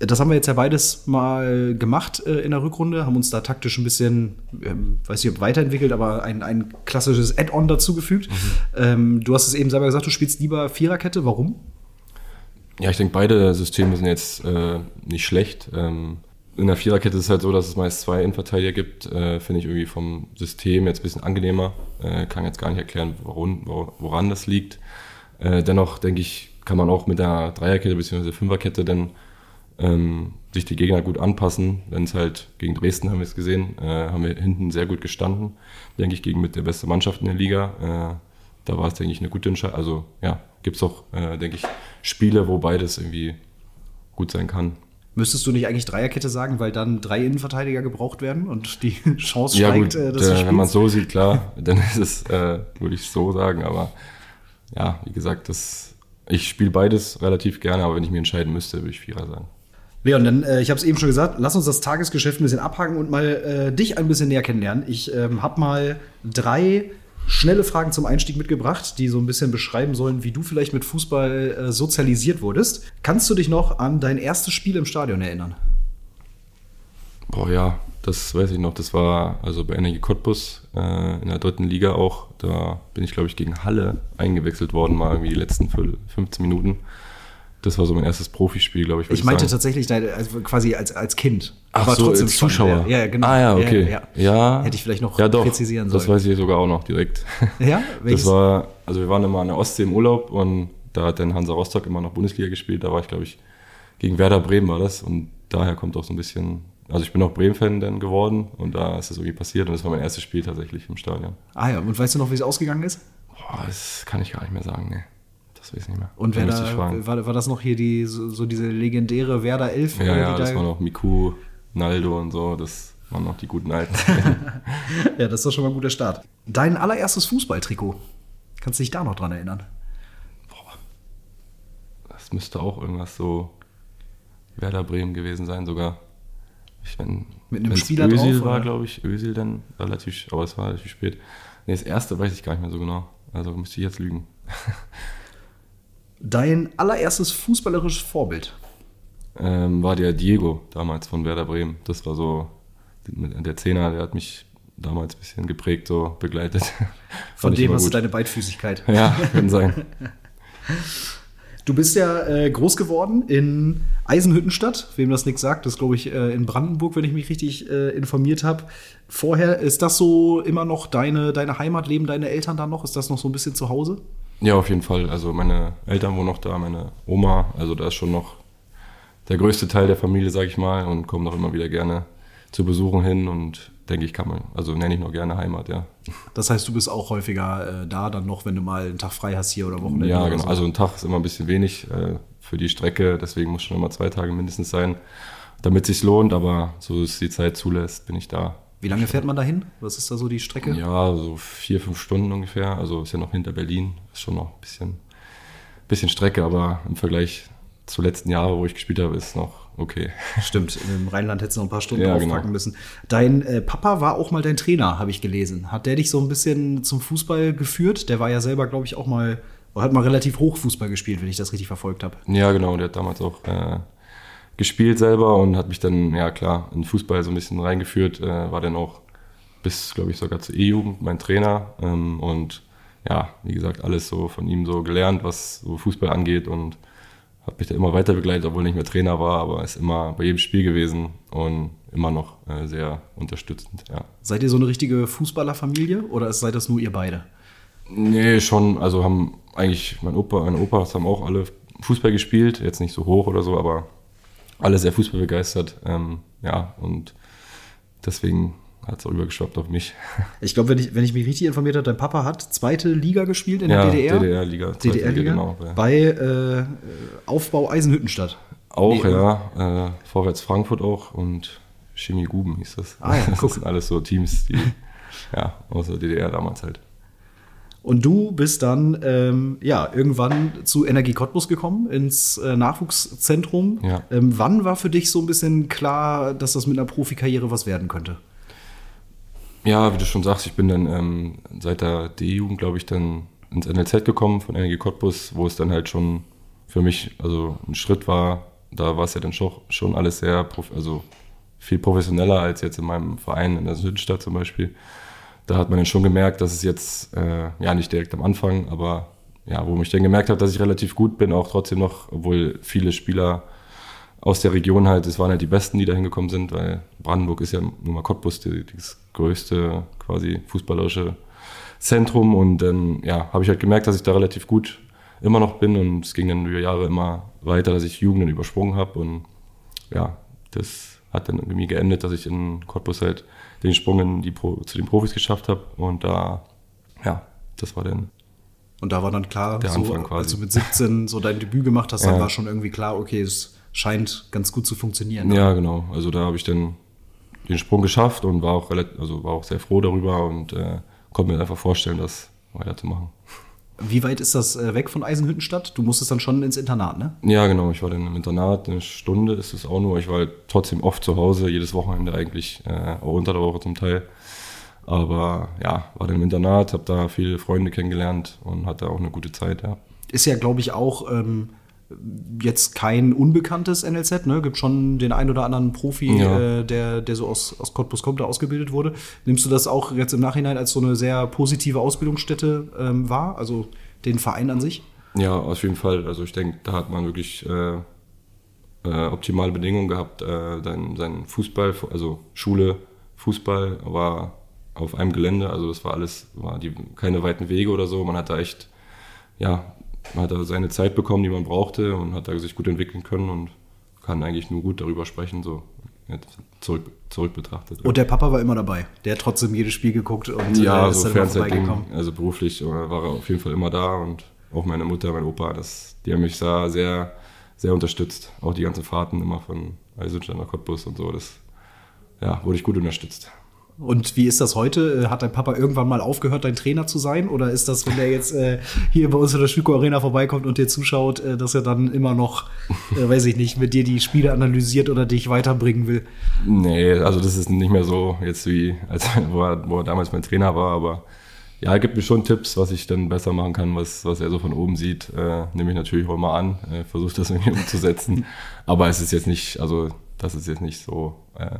Das haben wir jetzt ja beides mal gemacht äh, in der Rückrunde, haben uns da taktisch ein bisschen, ähm, weiß nicht ob weiterentwickelt, aber ein, ein klassisches Add-on dazugefügt. Ähm, du hast es eben selber gesagt, du spielst lieber Viererkette. Warum? Ja, ich denke, beide Systeme sind jetzt äh, nicht schlecht. Ähm, in der Viererkette ist es halt so, dass es meist zwei Innenverteidiger gibt. Äh, Finde ich irgendwie vom System jetzt ein bisschen angenehmer. Äh, kann jetzt gar nicht erklären, woran, woran das liegt. Äh, dennoch denke ich, kann man auch mit der Dreierkette bzw. Fünferkette dann ähm, sich die Gegner gut anpassen. Wenn es halt gegen Dresden haben wir es gesehen, äh, haben wir hinten sehr gut gestanden. Denke ich, gegen mit der beste Mannschaft in der Liga. Äh, da war es, denke ich, eine gute Entscheidung. Also ja, gibt es auch, äh, denke ich, Spiele, wo beides irgendwie gut sein kann. Müsstest du nicht eigentlich Dreierkette sagen, weil dann drei Innenverteidiger gebraucht werden und die Chance Ja steigt, gut, äh, dass äh, wenn man es so sieht, klar, dann ist es, äh, würde ich so sagen. Aber ja, wie gesagt, das, ich spiele beides relativ gerne, aber wenn ich mir entscheiden müsste, würde ich Vierer sagen. Leon, dann, äh, ich habe es eben schon gesagt, lass uns das Tagesgeschäft ein bisschen abhaken und mal äh, dich ein bisschen näher kennenlernen. Ich ähm, habe mal drei schnelle Fragen zum Einstieg mitgebracht, die so ein bisschen beschreiben sollen, wie du vielleicht mit Fußball äh, sozialisiert wurdest. Kannst du dich noch an dein erstes Spiel im Stadion erinnern? Boah, ja, das weiß ich noch. Das war also bei Energie Cottbus äh, in der dritten Liga auch. Da bin ich, glaube ich, gegen Halle eingewechselt worden, mal irgendwie die letzten 15 Minuten. Das war so mein erstes Profispiel, glaube ich. Ich meinte sagen. tatsächlich also quasi als, als Kind. Ach Aber so, trotzdem als Zuschauer. Ja, ja, genau. Ah ja, okay. Ja, Ja, ja. Hätte ich vielleicht noch ja, doch, präzisieren Das sollen. weiß ich sogar auch noch direkt. Ja? Das Welches? war, also wir waren immer an der Ostsee im Urlaub und da hat dann Hansa Rostock immer noch Bundesliga gespielt. Da war ich, glaube ich, gegen Werder Bremen war das und daher kommt auch so ein bisschen, also ich bin auch Bremen-Fan dann geworden und da ist das irgendwie passiert und das war mein erstes Spiel tatsächlich im Stadion. ah ja, und weißt du noch, wie es ausgegangen ist? Boah, das kann ich gar nicht mehr sagen, nee. Das weiß ich nicht mehr. Und wer da, war, war das noch hier die, so, so diese legendäre Werder 11? Ja, ja, das da- war noch Miku, Naldo und so, das waren noch die guten alten. Ja, das ist doch schon mal ein guter Start. Dein allererstes Fußballtrikot. Kannst du dich da noch dran erinnern? Das müsste auch irgendwas so Werder Bremen gewesen sein, sogar. Ich, wenn, Mit einem Spieler Özil drauf, war, glaube ich. Özil dann relativ, aber es war relativ spät. Nee, das erste weiß ich gar nicht mehr so genau. Also müsste ich jetzt lügen. Dein allererstes fußballerisches Vorbild. Ähm, war der Diego damals von Werder Bremen. Das war so der Zehner, der hat mich damals ein bisschen geprägt, so begleitet. Von dem hast du gut. deine Beidfüßigkeit. Ja, kann sein. Du bist ja äh, groß geworden in Eisenhüttenstadt. Wem das nichts sagt, das glaube ich äh, in Brandenburg, wenn ich mich richtig äh, informiert habe. Vorher, ist das so immer noch deine, deine Heimat? Leben deine Eltern da noch? Ist das noch so ein bisschen zu Hause? Ja, auf jeden Fall. Also meine Eltern wohnen noch da, meine Oma, also da ist schon noch der größte Teil der Familie, sag ich mal, und kommen noch immer wieder gerne zu Besuchen hin und denke ich, kann man, also nenne ich noch gerne Heimat, ja. Das heißt, du bist auch häufiger äh, da dann noch, wenn du mal einen Tag frei hast hier oder Wochenende. Ja, genau. So. Also ein Tag ist immer ein bisschen wenig äh, für die Strecke, deswegen muss schon immer zwei Tage mindestens sein, damit es sich lohnt, aber so es die Zeit zulässt, bin ich da. Wie lange fährt man dahin? Was ist da so die Strecke? Ja, so vier, fünf Stunden ungefähr. Also ist ja noch hinter Berlin. Ist schon noch ein bisschen, bisschen Strecke, aber im Vergleich zu letzten Jahren, wo ich gespielt habe, ist noch okay. Stimmt, im Rheinland hättest du noch ein paar Stunden Ja, draufpacken genau. müssen. Dein äh, Papa war auch mal dein Trainer, habe ich gelesen. Hat der dich so ein bisschen zum Fußball geführt? Der war ja selber, glaube ich, auch mal, oder hat mal relativ hoch Fußball gespielt, wenn ich das richtig verfolgt habe. Ja, genau. Der hat damals auch äh, gespielt selber und hat mich dann, ja klar, in Fußball so ein bisschen reingeführt. Äh, war dann auch bis, glaube ich, sogar zur E-Jugend mein Trainer. Ähm, und ja, wie gesagt, alles so von ihm so gelernt, was so Fußball angeht und hat mich da immer weiter begleitet, obwohl ich nicht mehr Trainer war, aber ist immer bei jedem Spiel gewesen und immer noch äh, sehr unterstützend, ja. Seid ihr so eine richtige Fußballerfamilie oder seid das nur ihr beide? Nee, schon. Also haben eigentlich mein Opa, meine Opas haben auch alle Fußball gespielt. Jetzt nicht so hoch oder so, aber alle sehr Fußball begeistert. Ähm, ja, und deswegen hat es auch übergeschwappt auf mich. Ich glaube, wenn ich, wenn ich mich richtig informiert habe, dein Papa hat zweite Liga gespielt in ja, der DDR. DDR-Liga. DDR-Liga? Genau. Ja. Bei äh, Aufbau Eisenhüttenstadt. Auch, Nee, ja. Äh, Vorwärts Frankfurt auch und Chemie Guben hieß das. Ah ja, guck. das sind alles so Teams, die, ja, aus der DDR damals halt. Und du bist dann ähm, ja irgendwann zu Energie Cottbus gekommen, ins äh, Nachwuchszentrum. Ja. Ähm, wann war für dich so ein bisschen klar, dass das mit einer Profikarriere was werden könnte? Ja, wie du schon sagst, ich bin dann ähm, seit der D-Jugend, glaube ich, dann ins NLZ gekommen von Energie Cottbus, wo es dann halt schon für mich also ein Schritt war. Da war es ja dann schon, schon alles sehr, also viel professioneller als jetzt in meinem Verein in der Südstadt zum Beispiel. Da hat man dann schon gemerkt, dass es jetzt, äh, ja nicht direkt am Anfang, aber ja, wo ich dann gemerkt habe, dass ich relativ gut bin, auch trotzdem noch, obwohl viele Spieler aus der Region halt, es waren halt die Besten, die da hingekommen sind, weil Brandenburg ist ja nun mal Cottbus die, das größte quasi fußballerische Zentrum und dann ja, habe ich halt gemerkt, dass ich da relativ gut immer noch bin und es ging dann über Jahre immer weiter, dass ich Jugenden übersprungen habe und ja, das hat dann irgendwie geendet, dass ich in Cottbus halt den Sprung in die Pro, zu den Profis geschafft habe und da, ja, das war dann Und da war dann klar, Der so, Anfang quasi. als du mit 17 so dein Debüt gemacht hast, dann Ja. war schon irgendwie klar, okay, es scheint ganz gut zu funktionieren. ne? Ja, genau. Also da habe ich dann den Sprung geschafft und war auch also war auch sehr froh darüber und äh, konnte mir einfach vorstellen, das weiterzumachen. Wie weit ist das äh, weg von Eisenhüttenstadt? Du musstest dann schon ins Internat, ne? Ja, genau. Ich war dann im Internat, eine Stunde ist es auch nur. Ich war halt trotzdem oft zu Hause, jedes Wochenende eigentlich, äh, auch unter der Woche zum Teil. Aber ja, war dann im Internat, habe da viele Freunde kennengelernt und hatte auch eine gute Zeit, ja. Ist ja, glaube ich, auch ähm, jetzt kein unbekanntes NLZ, ne? Gibt schon den ein oder anderen Profi, Ja. äh, der, der so aus, aus Cottbus kommt, der ausgebildet wurde. Nimmst du das auch jetzt im Nachhinein als so eine sehr positive Ausbildungsstätte ähm, wahr? Also den Verein an sich? Ja, auf jeden Fall. Also ich denke, da hat man wirklich äh, äh, optimale Bedingungen gehabt. Äh, sein, sein Fußball, also Schule, Fußball war auf einem Gelände. Also das war alles, war die, keine weiten Wege oder so. Man hat da echt, ja, man hat da seine Zeit bekommen, die man brauchte und hat da sich gut entwickeln können und kann eigentlich nur gut darüber sprechen, so zurück, zurück betrachtet. Und der Papa war immer dabei. Der hat trotzdem jedes Spiel geguckt und Ja, äh, ist so dann vorbeigekommen. also beruflich äh, war er auf jeden Fall immer da und auch meine Mutter, mein Opa, das, die haben mich da sehr, sehr unterstützt. Auch die ganzen Fahrten immer von Eisenstein nach Cottbus und so, das ja, wurde ich gut unterstützt. Und wie ist das heute? Äh, Hat dein Papa irgendwann mal aufgehört, dein Trainer zu sein? Oder ist das, wenn der jetzt äh, hier bei uns in der Schüko Arena vorbeikommt und dir zuschaut, äh, dass er dann immer noch, äh, weiß ich nicht, mit dir die Spiele analysiert oder dich weiterbringen will? Nee, also das ist nicht mehr so jetzt wie, als wo er, wo er damals mein Trainer war, aber ja, er gibt mir schon Tipps, was ich dann besser machen kann, was, was er so von oben sieht. Äh, nehme ich natürlich auch immer an, äh, versuche das irgendwie umzusetzen. Aber es ist jetzt nicht, also das ist jetzt nicht so äh,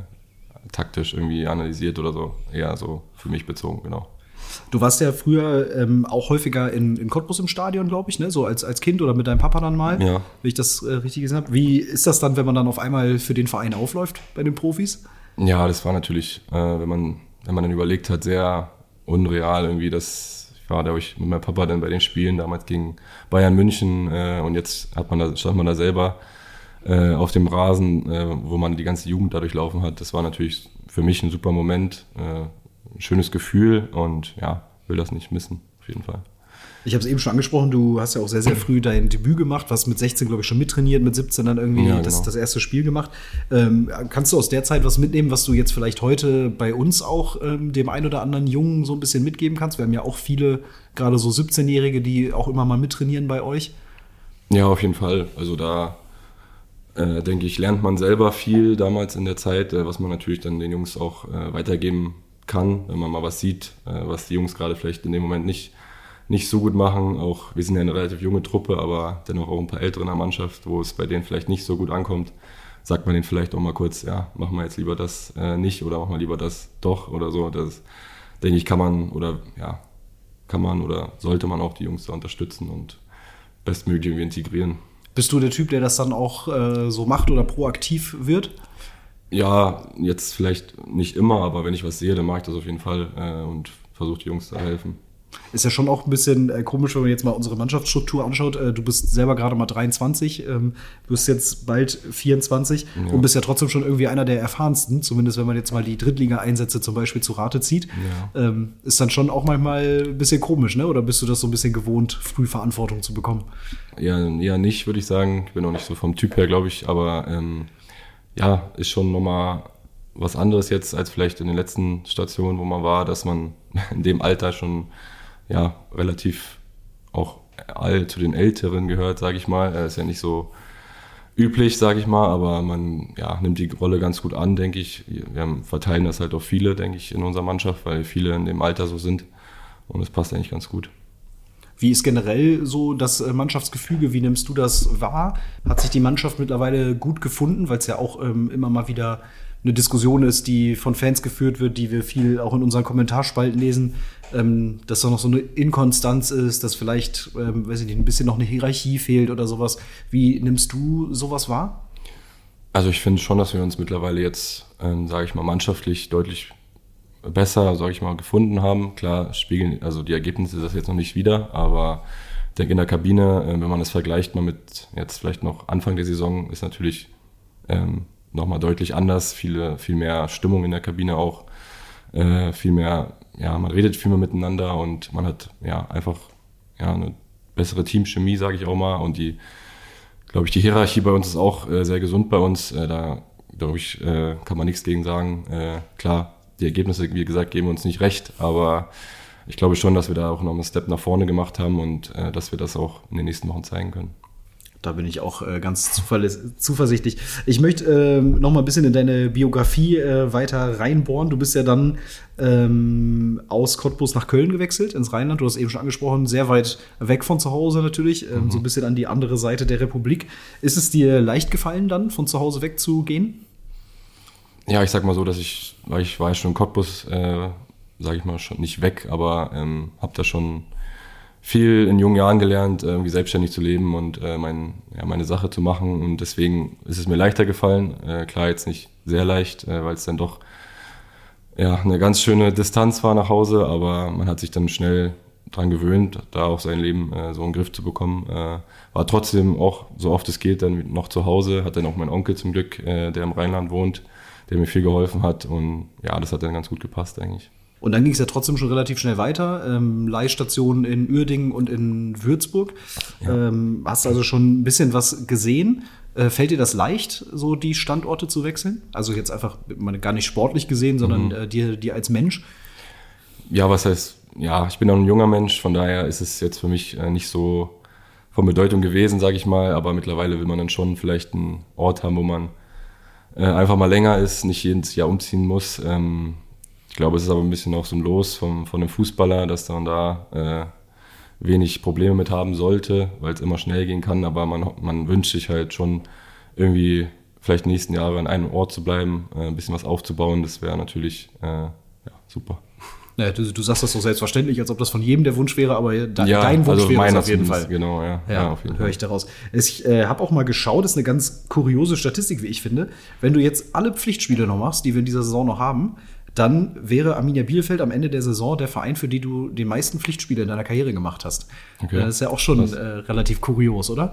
taktisch irgendwie analysiert oder so. Eher so für mich bezogen, genau. Du warst ja früher ähm, auch häufiger in, in Cottbus im Stadion, glaube ich, ne? So als, als Kind oder mit deinem Papa dann mal, Ja. wenn ich das äh, richtig gesehen habe. Wie ist das dann, wenn man dann auf einmal für den Verein aufläuft bei den Profis? Ja, das war natürlich, äh, wenn man wenn man dann überlegt hat, sehr unreal irgendwie, dass ich war, da ich mit meinem Papa dann bei den Spielen damals gegen Bayern München äh, und jetzt hat man da, stand man da selber äh, auf dem Rasen, äh, wo man die ganze Jugend da durchlaufen hat. Das war natürlich für mich ein super Moment, äh, ein schönes Gefühl und ja, will das nicht missen, auf jeden Fall. Ich habe es eben schon angesprochen, du hast ja auch sehr, sehr früh dein Debüt gemacht, was mit 16, glaube ich, schon mittrainiert, mit 17 dann irgendwie Ja, das, genau. das erste Spiel gemacht. Ähm, kannst du aus der Zeit was mitnehmen, was du jetzt vielleicht heute bei uns auch ähm, dem einen oder anderen Jungen so ein bisschen mitgeben kannst? Wir haben ja auch viele, gerade so 17-Jährige, die auch immer mal mittrainieren bei euch. Ja, auf jeden Fall. Also da äh, denke ich, lernt man selber viel damals in der Zeit, äh, was man natürlich dann den Jungs auch äh, weitergeben kann, wenn man mal was sieht, äh, was die Jungs gerade vielleicht in dem Moment nicht, nicht so gut machen. Auch wir sind ja eine relativ junge Truppe, aber dennoch auch ein paar ältere in der Mannschaft, wo es bei denen vielleicht nicht so gut ankommt. Sagt man denen vielleicht auch mal kurz, ja, machen wir jetzt lieber das äh, nicht oder machen wir lieber das doch oder so. Das denke ich, kann man oder ja, kann man oder sollte man auch die Jungs da unterstützen und bestmöglich irgendwie integrieren. Bist du der Typ, der das dann auch äh, so macht oder proaktiv wird? Ja, jetzt vielleicht nicht immer, aber wenn ich was sehe, dann mache ich das auf jeden Fall äh, und versuche die Jungs da helfen. Ist ja schon auch ein bisschen äh, komisch, wenn man jetzt mal unsere Mannschaftsstruktur anschaut. Äh, du bist selber gerade mal 23, ähm, bist jetzt bald 24 Ja. und bist ja trotzdem schon irgendwie einer der erfahrensten, zumindest wenn man jetzt mal die Drittliga-Einsätze zum Beispiel zu Rate zieht. Ähm, ist dann schon auch manchmal ein bisschen komisch, ne? Oder bist du das so ein bisschen gewohnt, früh Verantwortung zu bekommen? Eher, eher nicht, würde ich sagen. Ich bin auch nicht so vom Typ her, glaube ich, aber ähm, ja, ist schon nochmal was anderes jetzt als vielleicht in den letzten Stationen, wo man war, dass man in dem Alter schon ja relativ auch all zu den Älteren gehört, sage ich mal. Äh, Ist ja nicht so üblich, sage ich mal, aber man ja, nimmt die Rolle ganz gut an, denke ich. Wir haben, verteilen das halt auf viele, denke ich, in unserer Mannschaft, weil viele in dem Alter so sind und es passt eigentlich ganz gut. Wie ist generell so das äh, Mannschaftsgefüge? Wie nimmst du das wahr? Hat sich die Mannschaft mittlerweile gut gefunden, weil es ja auch ähm, immer mal wieder eine Diskussion ist, die von Fans geführt wird, die wir viel auch in unseren Kommentarspalten lesen, ähm, dass da noch so eine Inkonstanz ist, dass vielleicht, ähm, weiß ich nicht, ein bisschen noch eine Hierarchie fehlt oder sowas. Wie nimmst du sowas wahr? Also ich finde schon, dass wir uns mittlerweile jetzt, ähm, sage ich mal, mannschaftlich deutlich besser, sage ich mal, gefunden haben. Klar spiegeln, also die Ergebnisse das jetzt noch nicht wieder, aber ich denke in der Kabine, äh, wenn man das vergleicht mal mit jetzt vielleicht noch Anfang der Saison, ist natürlich ähm, nochmal deutlich anders, viele, viel mehr Stimmung in der Kabine auch, äh, viel mehr, ja, man redet viel mehr miteinander und man hat ja einfach ja, eine bessere Teamchemie, sage ich auch mal, und die glaube ich, die Hierarchie bei uns ist auch äh, sehr gesund bei uns. Äh, da, glaube ich, äh, kann man nichts gegen sagen. Äh, klar, die Ergebnisse, wie gesagt, geben uns nicht recht, aber ich glaube schon, dass wir da auch noch einen Step nach vorne gemacht haben und äh, dass wir das auch in den nächsten Wochen zeigen können. Da bin ich auch äh, ganz zuversichtlich. Ich möchte äh, noch mal ein bisschen in deine Biografie äh, weiter reinbohren. Du bist ja dann ähm, aus Cottbus nach Köln gewechselt, ins Rheinland. Du hast eben schon angesprochen, sehr weit weg von zu Hause natürlich, ähm, mhm. so ein bisschen an die andere Seite der Republik. Ist es dir leicht gefallen, dann von zu Hause wegzugehen? Ja, ich sag mal so, dass ich, weil ich war ja schon in Cottbus, äh, sage ich mal, schon nicht weg, aber ähm, habe da schon viel in jungen Jahren gelernt, irgendwie selbstständig zu leben und äh, mein, ja, meine Sache zu machen. Und deswegen ist es mir leichter gefallen. Äh, klar, jetzt nicht sehr leicht, äh, weil es dann doch ja, eine ganz schöne Distanz war nach Hause, aber man hat sich dann schnell dran gewöhnt, da auch sein Leben äh, so in den Griff zu bekommen. Äh, war trotzdem auch, so oft es geht, dann noch zu Hause. Hat dann auch mein Onkel zum Glück, äh, der im Rheinland wohnt, der mir viel geholfen hat. Und ja, das hat dann ganz gut gepasst eigentlich. Und dann ging es ja trotzdem schon relativ schnell weiter. Ähm, Leihstationen in Uerdingen und in Würzburg. Ja. Ähm, hast also schon ein bisschen was gesehen. Äh, fällt dir das leicht, so die Standorte zu wechseln? Also jetzt einfach meine, gar nicht sportlich gesehen, sondern mhm. äh, dir, dir als Mensch? Ja, was heißt, ja, ich bin auch ein junger Mensch, von daher ist es jetzt für mich äh, nicht so von Bedeutung gewesen, sage ich mal. Aber mittlerweile will man dann schon vielleicht einen Ort haben, wo man äh, einfach mal länger ist, nicht jedes Jahr umziehen muss. Ähm, glaube, es ist aber ein bisschen auch so ein Los vom, von einem Fußballer, dass man da äh, wenig Probleme mit haben sollte, weil es immer schnell gehen kann. Aber man, man wünscht sich halt schon irgendwie vielleicht nächsten Jahre an einem Ort zu bleiben, äh, ein bisschen was aufzubauen. Das wäre natürlich äh, ja, super. Ja, du, du, sagst das so selbstverständlich, als ob das von jedem der Wunsch wäre, aber de ja, dein Wunsch also wäre es auf jeden Fall. Genau, ja. Ja, ja auf jeden Fall. Höre ich daraus. Ich äh, habe auch mal geschaut, das ist eine ganz kuriose Statistik, wie ich finde. Wenn du jetzt alle Pflichtspiele noch machst, die wir in dieser Saison noch haben, dann wäre Arminia Bielefeld am Ende der Saison der Verein, für den du die meisten Pflichtspiele in deiner Karriere gemacht hast. Okay. Das ist ja auch schon äh, relativ kurios, oder?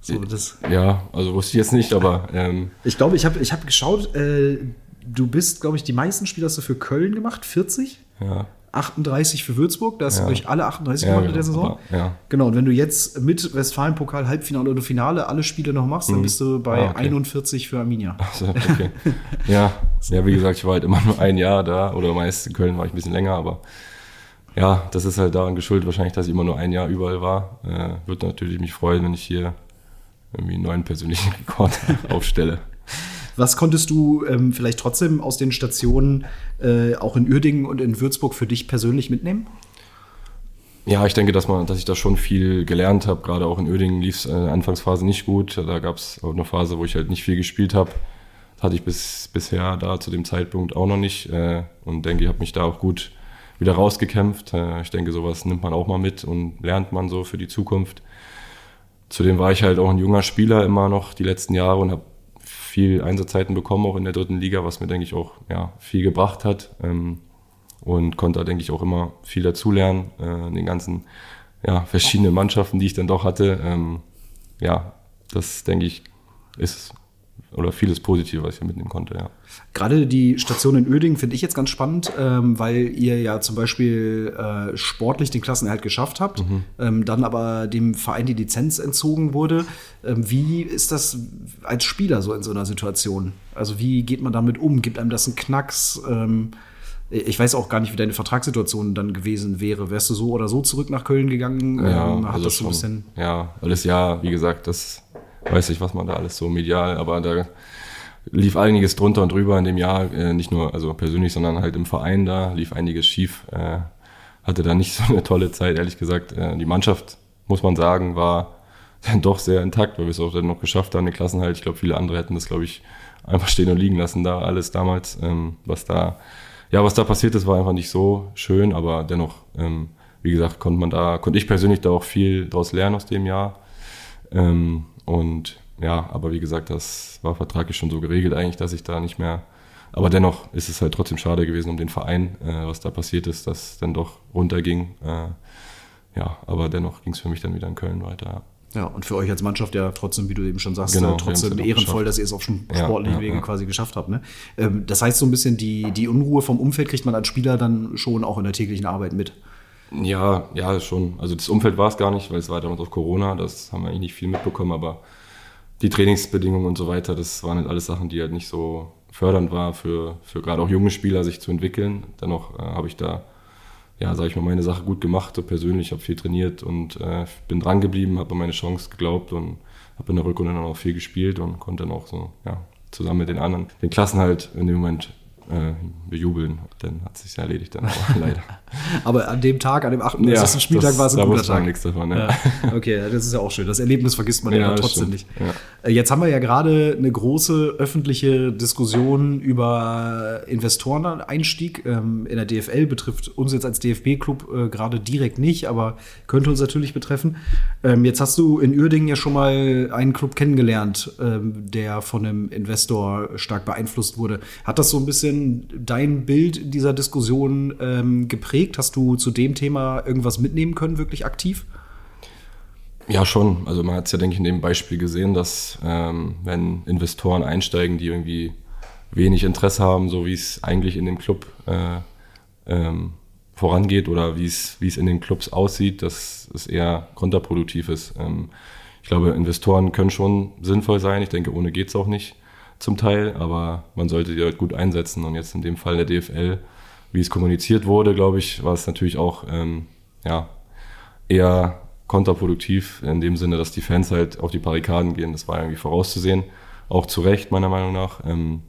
So, ja, also wusste ich jetzt nicht, aber. Ähm ich glaube, ich habe ich hab geschaut, äh, du bist, glaube ich, die meisten Spiele hast du für Köln gemacht, 40. Ja. 38 für Würzburg, da hast ja. du durch alle 38 ja, gemacht in der genau. Saison. Ja. Genau, und wenn du jetzt mit Westfalen-Pokal, Halbfinale oder Finale alle Spiele noch machst, dann mhm. bist du bei ah, okay. 41 für Arminia. Also, okay. ja. ja, wie gesagt, ich war halt immer nur ein Jahr da oder meist in Köln war ich ein bisschen länger, aber ja, das ist halt daran geschuldet wahrscheinlich, dass ich immer nur ein Jahr überall war. Äh, Würde natürlich mich freuen, wenn ich hier irgendwie einen neuen persönlichen Rekord aufstelle. Was konntest du ähm, vielleicht trotzdem aus den Stationen äh, auch in Uerdingen und in Würzburg für dich persönlich mitnehmen? Ja, ich denke, dass, man, dass ich da schon viel gelernt habe. Gerade auch in Uerdingen lief es in der Anfangsphase nicht gut. Da gab es eine Phase, wo ich halt nicht viel gespielt habe. Das hatte ich bis, bisher da zu dem Zeitpunkt auch noch nicht. Äh, und denke, ich habe mich da auch gut wieder rausgekämpft. Äh, ich denke, sowas nimmt man auch mal mit und lernt man so für die Zukunft. Zudem war ich halt auch ein junger Spieler immer noch die letzten Jahre und habe viel Einsatzzeiten bekommen, auch in der dritten Liga, was mir, denke ich, auch ja, viel gebracht hat. Ähm, und konnte da, denke ich, auch immer viel dazulernen, äh, in den ganzen ja, verschiedenen Mannschaften, die ich dann doch hatte. Ähm, ja, das, denke ich, ist oder vieles Positive, was ich mitnehmen konnte, ja. Gerade die Station in Öding finde ich jetzt ganz spannend, ähm, weil ihr ja zum Beispiel äh, sportlich den Klassenerhalt geschafft habt, mhm. ähm, dann aber dem Verein die Lizenz entzogen wurde. Ähm, wie ist das als Spieler so in so einer Situation? Also wie geht man damit um? Gibt einem das einen Knacks? Ähm, ich weiß auch gar nicht, wie deine Vertragssituation dann gewesen wäre. Wärst du so oder so zurück nach Köln gegangen? Ja, ähm, hat also das so ein bisschen ja, alles ja, wie gesagt, das weiß ich, was man da alles so medial, aber da lief einiges drunter und drüber in dem Jahr, äh, nicht nur also persönlich, sondern halt im Verein da lief einiges schief. Äh, hatte da nicht so eine tolle Zeit, ehrlich gesagt. Äh, die Mannschaft, muss man sagen, war dann doch sehr intakt, weil wir es auch dann noch geschafft haben, den Klassenhalt. Ich glaube, viele andere hätten das, glaube ich, einfach stehen und liegen lassen da alles damals. Ähm, was da, ja, was da passiert ist, war einfach nicht so schön, aber dennoch, ähm, wie gesagt, konnte man da, konnte ich persönlich da auch viel draus lernen aus dem Jahr. Ähm, und ja, aber wie gesagt, das war vertraglich schon so geregelt eigentlich, dass ich da nicht mehr. Aber dennoch ist es halt trotzdem schade gewesen um den Verein, äh, was da passiert ist, dass dann doch runterging. Äh, ja, aber dennoch ging es für mich dann wieder in Köln weiter. Ja, und für euch als Mannschaft ja trotzdem, wie du eben schon sagst, genau, trotzdem halt ehrenvoll, dass ihr es auf sportlichen ja, Wege ja. quasi geschafft habt. Ne? Ähm, das heißt, so ein bisschen die, die Unruhe vom Umfeld kriegt man als Spieler dann schon auch in der täglichen Arbeit mit. Ja, ja, schon. Also das Umfeld war es gar nicht, weil es war damals auf Corona, das haben wir eigentlich nicht viel mitbekommen, aber die Trainingsbedingungen und so weiter, das waren halt alles Sachen, die halt nicht so fördernd war für, für gerade auch junge Spieler, sich zu entwickeln. Dennoch äh, habe ich da, ja, sage ich mal, meine Sache gut gemacht, so persönlich, habe viel trainiert und äh, bin dran geblieben, habe an meine Chance geglaubt und habe in der Rückrunde dann auch viel gespielt und konnte dann auch so, ja, zusammen mit den anderen den Klassen halt in dem Moment äh, bejubeln. Dann hat sich erledigt dann auch, leider. Aber an dem Tag, an dem 38. Ja, Spieltag war es ein da guter Tag. nichts davon, ja. ja. Okay, das ist ja auch schön. Das Erlebnis vergisst man ja, trotzdem stimmt. nicht. Äh, Jetzt haben wir ja gerade eine große öffentliche Diskussion über Investoreneinstieg ähm, in der DFL. Betrifft uns jetzt als DFB-Club äh, gerade direkt nicht, aber könnte uns natürlich betreffen. Ähm, jetzt hast du in Uerdingen ja schon mal einen Club kennengelernt, ähm, der von einem Investor stark beeinflusst wurde. Hat das so ein bisschen dein Bild dieser Diskussion ähm, geprägt? Hast du zu dem Thema irgendwas mitnehmen können, wirklich aktiv? Ja, schon. Also man hat es ja, denke ich, in dem Beispiel gesehen, dass ähm, wenn Investoren einsteigen, die irgendwie wenig Interesse haben, so wie es eigentlich in dem Club äh, ähm, vorangeht oder wie es es in den Clubs aussieht, dass es eher kontraproduktiv ist. Ähm, ich glaube, Investoren können schon sinnvoll sein. Ich denke, ohne geht's auch nicht zum Teil, aber man sollte die halt gut einsetzen. Und jetzt in dem Fall der DFL, wie es kommuniziert wurde, glaube ich, war es natürlich auch ähm, ja, eher kontraproduktiv in dem Sinne, dass die Fans halt auf die Barrikaden gehen. Das war irgendwie vorauszusehen, auch zu Recht meiner Meinung nach. Ähm,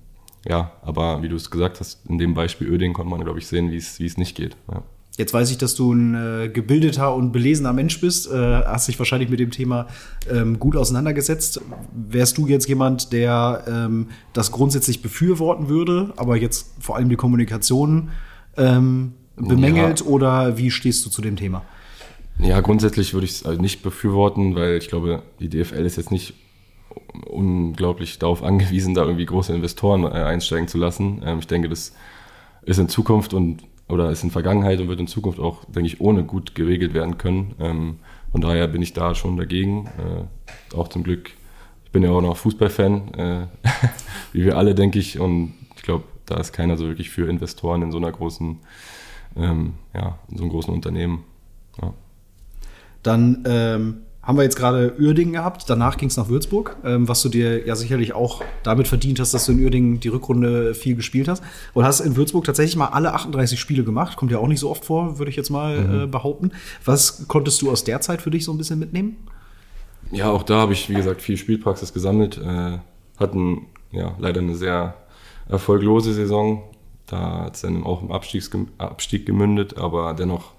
ja, aber wie du es gesagt hast, in dem Beispiel Öding konnte man, glaube ich, sehen, wie es nicht geht. Ja. Jetzt weiß ich, dass du ein äh, gebildeter und belesener Mensch bist, äh, hast dich wahrscheinlich mit dem Thema ähm, gut auseinandergesetzt. Wärst du jetzt jemand, der ähm, das grundsätzlich befürworten würde, aber jetzt vor allem die Kommunikation ähm, bemängelt Ja. oder wie stehst du zu dem Thema? Ja, grundsätzlich würde ich es also nicht befürworten, weil ich glaube, die DFL ist jetzt nicht unglaublich darauf angewiesen, da irgendwie große Investoren äh, einsteigen zu lassen. Ähm, ich denke, das ist in Zukunft und oder ist in Vergangenheit und wird in Zukunft auch, denke ich, ohne gut geregelt werden können. Ähm, von daher bin ich da schon dagegen. Äh, auch zum Glück, ich bin ja auch noch Fußballfan, äh, wie wir alle, denke ich. Und da ist keiner so wirklich für Investoren in so einer großen, ähm, ja, in so einem großen Unternehmen. Ja. Dann ähm, haben wir jetzt gerade Uerdingen gehabt, danach ging es nach Würzburg, ähm, was du dir ja sicherlich auch damit verdient hast, dass du in Uerdingen die Rückrunde viel gespielt hast. Und hast in Würzburg tatsächlich mal alle 38 Spiele gemacht. Kommt ja auch nicht so oft vor, würde ich jetzt mal äh, behaupten. Was konntest du aus der Zeit für dich so ein bisschen mitnehmen? Ja, auch da habe ich, wie gesagt, viel Spielpraxis gesammelt. Äh, hatten ja leider eine sehr erfolglose Saison. Da hat es dann auch im Abstiegs Abstieg gemündet, aber dennoch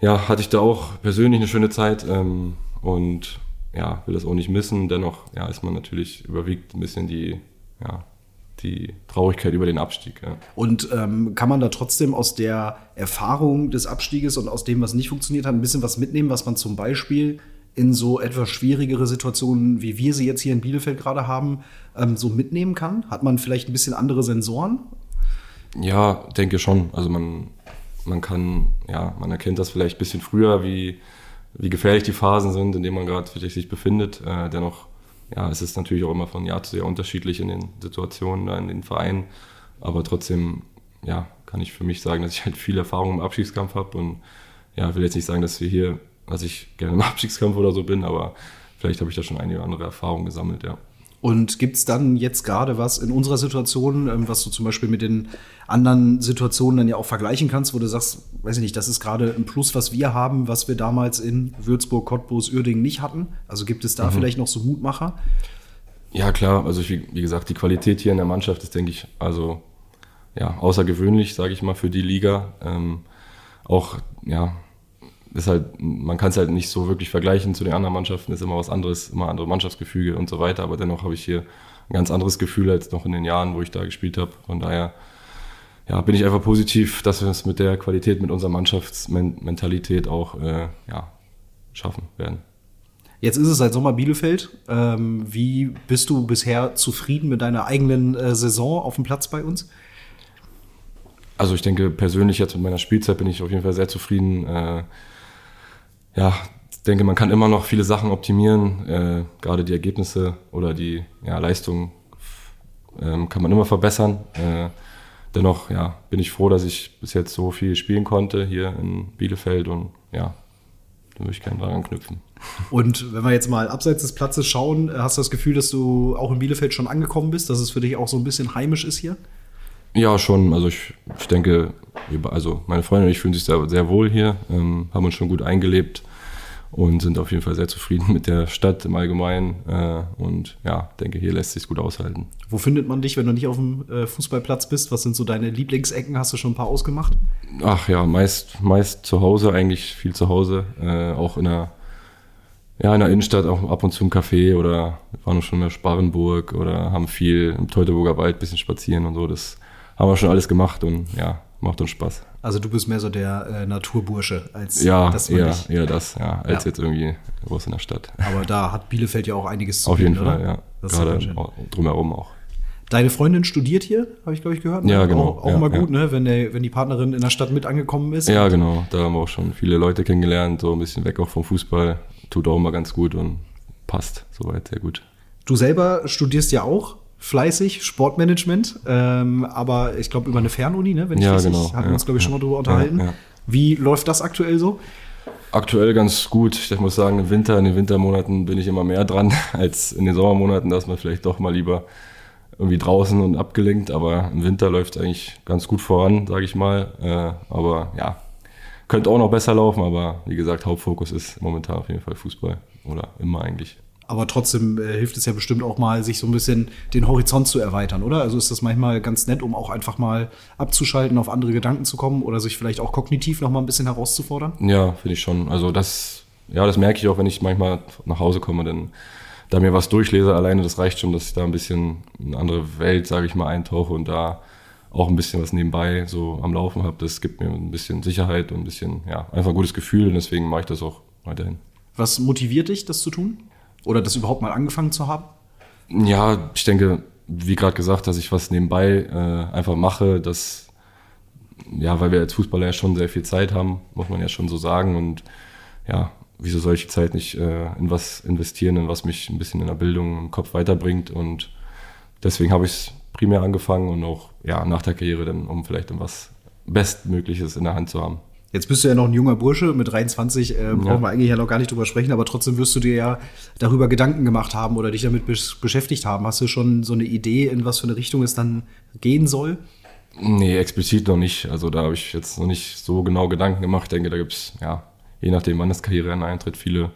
ja, hatte ich da auch persönlich eine schöne Zeit ähm, und ja, will das auch nicht missen. Dennoch ja, ist man natürlich überwiegt ein bisschen die, ja, die Traurigkeit über den Abstieg. Ja. Und ähm, kann man da trotzdem aus der Erfahrung des Abstieges und aus dem, was nicht funktioniert hat, ein bisschen was mitnehmen, was man zum Beispiel in so etwas schwierigere Situationen, wie wir sie jetzt hier in Bielefeld gerade haben, ähm, so mitnehmen kann? Hat man vielleicht ein bisschen andere Sensoren? Ja, denke schon. Also man, man kann, ja, man erkennt das vielleicht ein bisschen früher, wie, wie gefährlich die Phasen sind, in denen man gerade sich befindet. Äh, dennoch, ja, es ist natürlich auch immer von Jahr zu Jahr unterschiedlich in den Situationen, in den Vereinen. Aber trotzdem, ja, kann ich für mich sagen, dass ich halt viel Erfahrung im Abstiegskampf habe und ja, will jetzt nicht sagen, dass wir hier, dass ich gerne im Abstiegskampf oder so bin, aber vielleicht habe ich da schon einige andere Erfahrungen gesammelt, ja. Und gibt es dann jetzt gerade was in unserer Situation, ähm, was du zum Beispiel mit den anderen Situationen dann ja auch vergleichen kannst, wo du sagst, weiß ich nicht, das ist gerade ein Plus, was wir haben, was wir damals in Würzburg, Cottbus, Uerdingen nicht hatten? Also gibt es da vielleicht noch so Mutmacher? Ja, klar. Also wie, wie gesagt, die Qualität hier in der Mannschaft ist, denke ich, also ja, außergewöhnlich, sage ich mal, für die Liga. Ähm, auch, ja, ist halt, man kann es halt nicht so wirklich vergleichen zu den anderen Mannschaften, ist immer was anderes, immer andere Mannschaftsgefüge und so weiter, aber dennoch habe ich hier ein ganz anderes Gefühl als noch in den Jahren, wo ich da gespielt habe. Von daher ja, bin ich einfach positiv, dass wir es mit der Qualität, mit unserer Mannschaftsmentalität auch äh, ja, schaffen werden. Jetzt ist es seit Sommer Bielefeld. Ähm, wie bist du bisher zufrieden mit deiner eigenen äh, Saison auf dem Platz bei uns? Also ich denke persönlich jetzt mit meiner Spielzeit bin ich auf jeden Fall sehr zufrieden. Äh, ja, denke, man kann immer noch viele Sachen optimieren. Äh, gerade die Ergebnisse oder die ja, Leistung ähm, kann man immer verbessern. Äh, dennoch ja, bin ich froh, dass ich bis jetzt so viel spielen konnte hier in Bielefeld und ja, da würde ich gerne dran anknüpfen. Und wenn wir jetzt mal abseits des Platzes schauen, äh, hast du das Gefühl, dass du auch in Bielefeld schon angekommen bist, dass es für dich auch so ein bisschen heimisch ist hier? Ja, schon. Also ich, ich denke, wir- also meine Freunde und ich fühlen sich sehr, sehr wohl hier, ähm, haben uns schon gut eingelebt und sind auf jeden Fall sehr zufrieden mit der Stadt im Allgemeinen. Äh, und ja, denke, hier lässt sich gut aushalten. Wo findet man dich, wenn du nicht auf dem äh, Fußballplatz bist? Was sind so deine Lieblingsecken? Hast du schon ein paar ausgemacht? Ach ja, meist, meist zu Hause, eigentlich viel zu Hause. Äh, auch in der, ja, in der Innenstadt auch ab und zu im Café oder wir waren schon in der Sparrenburg oder haben viel im Teutoburger Wald ein bisschen spazieren und so. Das haben wir schon alles gemacht und ja, macht uns Spaß. Also du bist mehr so der äh, Naturbursche als Ja, das eher, dich- eher das, ja, als Ja. jetzt irgendwie groß in der Stadt. Aber da hat Bielefeld ja auch einiges zu Auf jeden bieten, Fall, oder? ja. Das ist Gerade auch drumherum auch. Deine Freundin studiert hier, habe ich glaube ich gehört. ne? Ja, genau. Auch, auch Ja, mal gut, ja. ne? Wenn, der, wenn die Partnerin in der Stadt mit angekommen ist. Ja, genau. Da haben wir auch schon viele Leute kennengelernt, so ein bisschen weg auch vom Fußball. Tut auch immer ganz gut und passt soweit sehr gut. Du selber studierst ja auch fleißig Sportmanagement, ähm, aber ich glaube über eine Fernuni, ne? Wenn ich Ja, richtig, genau, hatten wir ja, uns glaube ich schon mal drüber unterhalten. Ja. Wie läuft das aktuell so? Aktuell ganz gut. Ich muss sagen, im Winter, in den Wintermonaten bin ich immer mehr dran als in den Sommermonaten. Da ist man vielleicht doch mal lieber irgendwie draußen und abgelenkt. Aber im Winter läuft es eigentlich ganz gut voran, sage ich mal. Äh, aber ja, könnte auch noch besser laufen. Aber wie gesagt, Hauptfokus ist momentan auf jeden Fall Fußball. Oder immer eigentlich. Aber trotzdem äh, hilft es ja bestimmt auch mal, sich so ein bisschen den Horizont zu erweitern, oder? Also ist das manchmal ganz nett, um auch einfach mal abzuschalten, auf andere Gedanken zu kommen oder sich vielleicht auch kognitiv noch mal ein bisschen herauszufordern? Ja, finde ich schon. Also das, ja, das merke ich auch, wenn ich manchmal nach Hause komme, denn da mir was durchlese alleine, das reicht schon, dass ich da ein bisschen in eine andere Welt, sage ich mal, eintauche und da auch ein bisschen was nebenbei so am Laufen habe. Das gibt mir ein bisschen Sicherheit und ein bisschen, ja, einfach ein gutes Gefühl und deswegen mache ich das auch weiterhin. Was motiviert dich, das zu tun? Oder das überhaupt mal angefangen zu haben? Ja, ich denke, wie gerade gesagt, dass ich was nebenbei äh, einfach mache, das, ja, weil wir als Fußballer ja schon sehr viel Zeit haben, muss man ja schon so sagen. Und ja, wieso soll ich die Zeit nicht äh, in was investieren, in was mich ein bisschen in der Bildung im Kopf weiterbringt? Und deswegen habe ich es primär angefangen und auch ja, nach der Karriere dann, um vielleicht was Bestmögliches in der Hand zu haben. Jetzt bist du ja noch ein junger Bursche, mit 23 äh, brauchen Ja. wir eigentlich ja noch gar nicht drüber sprechen, aber trotzdem wirst du dir ja darüber Gedanken gemacht haben oder dich damit besch beschäftigt haben. Hast du schon so eine Idee, in was für eine Richtung es dann gehen soll? Nee, explizit noch nicht. Also da habe ich jetzt noch nicht so genau Gedanken gemacht. Ich denke, da gibt's ja, je nachdem, wann das Karriereende eintritt, viele,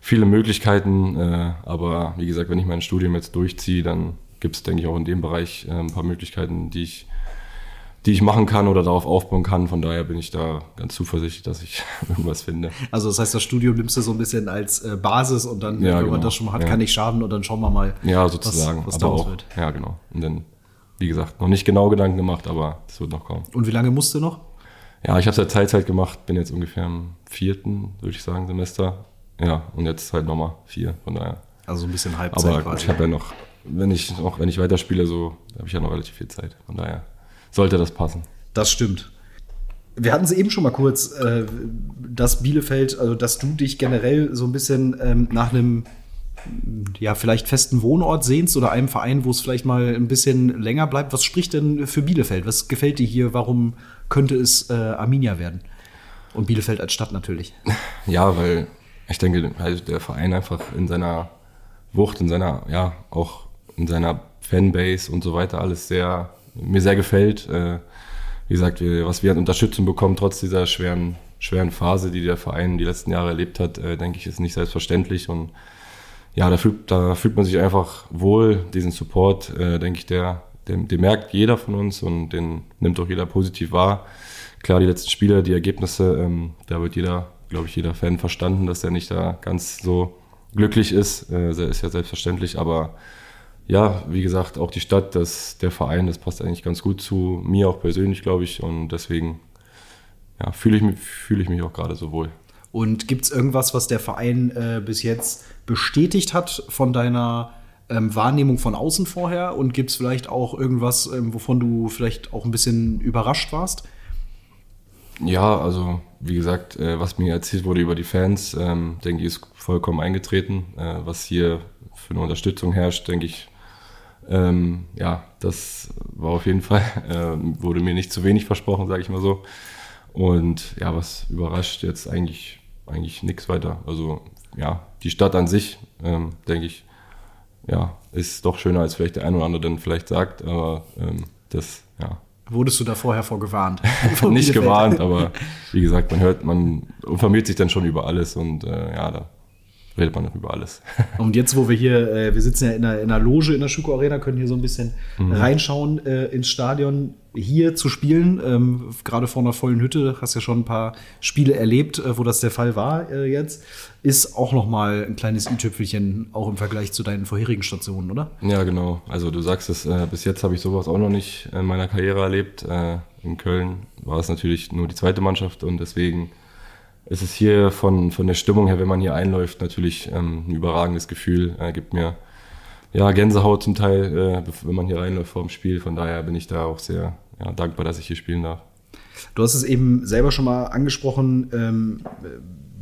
viele Möglichkeiten. Äh, aber wie gesagt, wenn ich mein Studium jetzt durchziehe, dann gibt's denke ich, auch in dem Bereich äh, ein paar Möglichkeiten, die ich, die ich machen kann oder darauf aufbauen kann. Von daher bin ich da ganz zuversichtlich, dass ich irgendwas finde. Also das heißt, das Studium nimmst du so ein bisschen als äh, Basis und dann, Ja, wenn man genau. das schon mal hat, Ja. kann nicht schaden und dann schauen wir mal, Ja, sozusagen. was, was aber daraus auch, wird. ja, genau. Und dann, wie gesagt, noch nicht genau Gedanken gemacht, aber es wird noch kommen. Und wie lange musst du noch? Ja, ich habe seit Teilzeit gemacht, bin jetzt ungefähr im vierten, würde ich sagen, Semester. Ja, und jetzt halt nochmal vier, von daher. Also ein bisschen Halbzeit Aber gut, ich habe ja noch, wenn ich noch, wenn ich weiterspiele, so habe ich ja noch relativ viel Zeit. Von daher sollte das passen. Das stimmt. Wir hatten es eben schon mal kurz, äh, dass Bielefeld, also dass du dich generell so ein bisschen ähm, nach einem ja, vielleicht festen Wohnort sehnst oder einem Verein, wo es vielleicht mal ein bisschen länger bleibt. Was spricht denn für Bielefeld? Was gefällt dir hier? Warum könnte es äh, Arminia werden? Und Bielefeld als Stadt natürlich. Ja, weil ich denke, halt der Verein einfach in seiner Wucht, in seiner, ja, auch in seiner Fanbase und so weiter alles sehr, mir sehr gefällt. Äh, wie gesagt, wir, was wir an Unterstützung bekommen, trotz dieser schweren, schweren Phase, die der Verein die letzten Jahre erlebt hat, äh, denke ich, ist nicht selbstverständlich und ja, da fühlt, da fühlt man sich einfach wohl, diesen Support, äh, denke ich, der, den, den merkt jeder von uns und den nimmt auch jeder positiv wahr. Klar, die letzten Spiele, die Ergebnisse, ähm, da wird jeder, glaube ich, jeder Fan verstanden, dass er nicht da ganz so glücklich ist. Äh, ist ja selbstverständlich, aber ja, wie gesagt, auch die Stadt, das, der Verein, das passt eigentlich ganz gut zu mir auch persönlich, glaube ich. Und deswegen ja, fühle ich, mich- fühle ich mich auch gerade so wohl. Und gibt es irgendwas, was der Verein äh, bis jetzt bestätigt hat von deiner ähm, Wahrnehmung von außen vorher? Und gibt es vielleicht auch irgendwas, ähm, wovon du vielleicht auch ein bisschen überrascht warst? Ja, also wie gesagt, äh, was mir erzählt wurde über die Fans, ähm, denke ich, ist vollkommen eingetreten. Äh, was hier für eine Unterstützung herrscht, denke ich, ähm, ja, das war auf jeden Fall, äh, wurde mir nicht zu wenig versprochen, sage ich mal so. Und ja, was überrascht jetzt eigentlich, eigentlich nichts weiter. Also ja, die Stadt an sich, ähm, denke ich, ja, ist doch schöner, als vielleicht der ein oder andere dann vielleicht sagt, aber ähm, das, ja, Wurdest du da vorher vor gewarnt? Nicht gewarnt, aber wie gesagt, man hört, man informiert sich dann schon über alles und äh, ja, da redet man über alles. Und jetzt, wo wir hier, äh, wir sitzen ja in einer, in einer Loge in der Schuko Arena, können hier so ein bisschen mhm. reinschauen äh, ins Stadion. Hier zu spielen, ähm, gerade vor einer vollen Hütte, hast ja schon ein paar Spiele erlebt, äh, wo das der Fall war äh, jetzt, ist auch noch mal ein kleines i-Tüpfelchen, auch im Vergleich zu deinen vorherigen Stationen, oder? Ja, genau. Also du sagst es, äh, bis jetzt habe ich sowas auch noch nicht in meiner Karriere erlebt. Äh, in Köln war es natürlich nur die zweite Mannschaft und deswegen es ist hier von, von der Stimmung her, wenn man hier einläuft, natürlich ähm, ein überragendes Gefühl. Äh, gibt mir ja, Gänsehaut zum Teil, äh, wenn man hier reinläuft vor dem Spiel. Von daher bin ich da auch sehr ja, dankbar, dass ich hier spielen darf. Du hast es eben selber schon mal angesprochen. Ähm,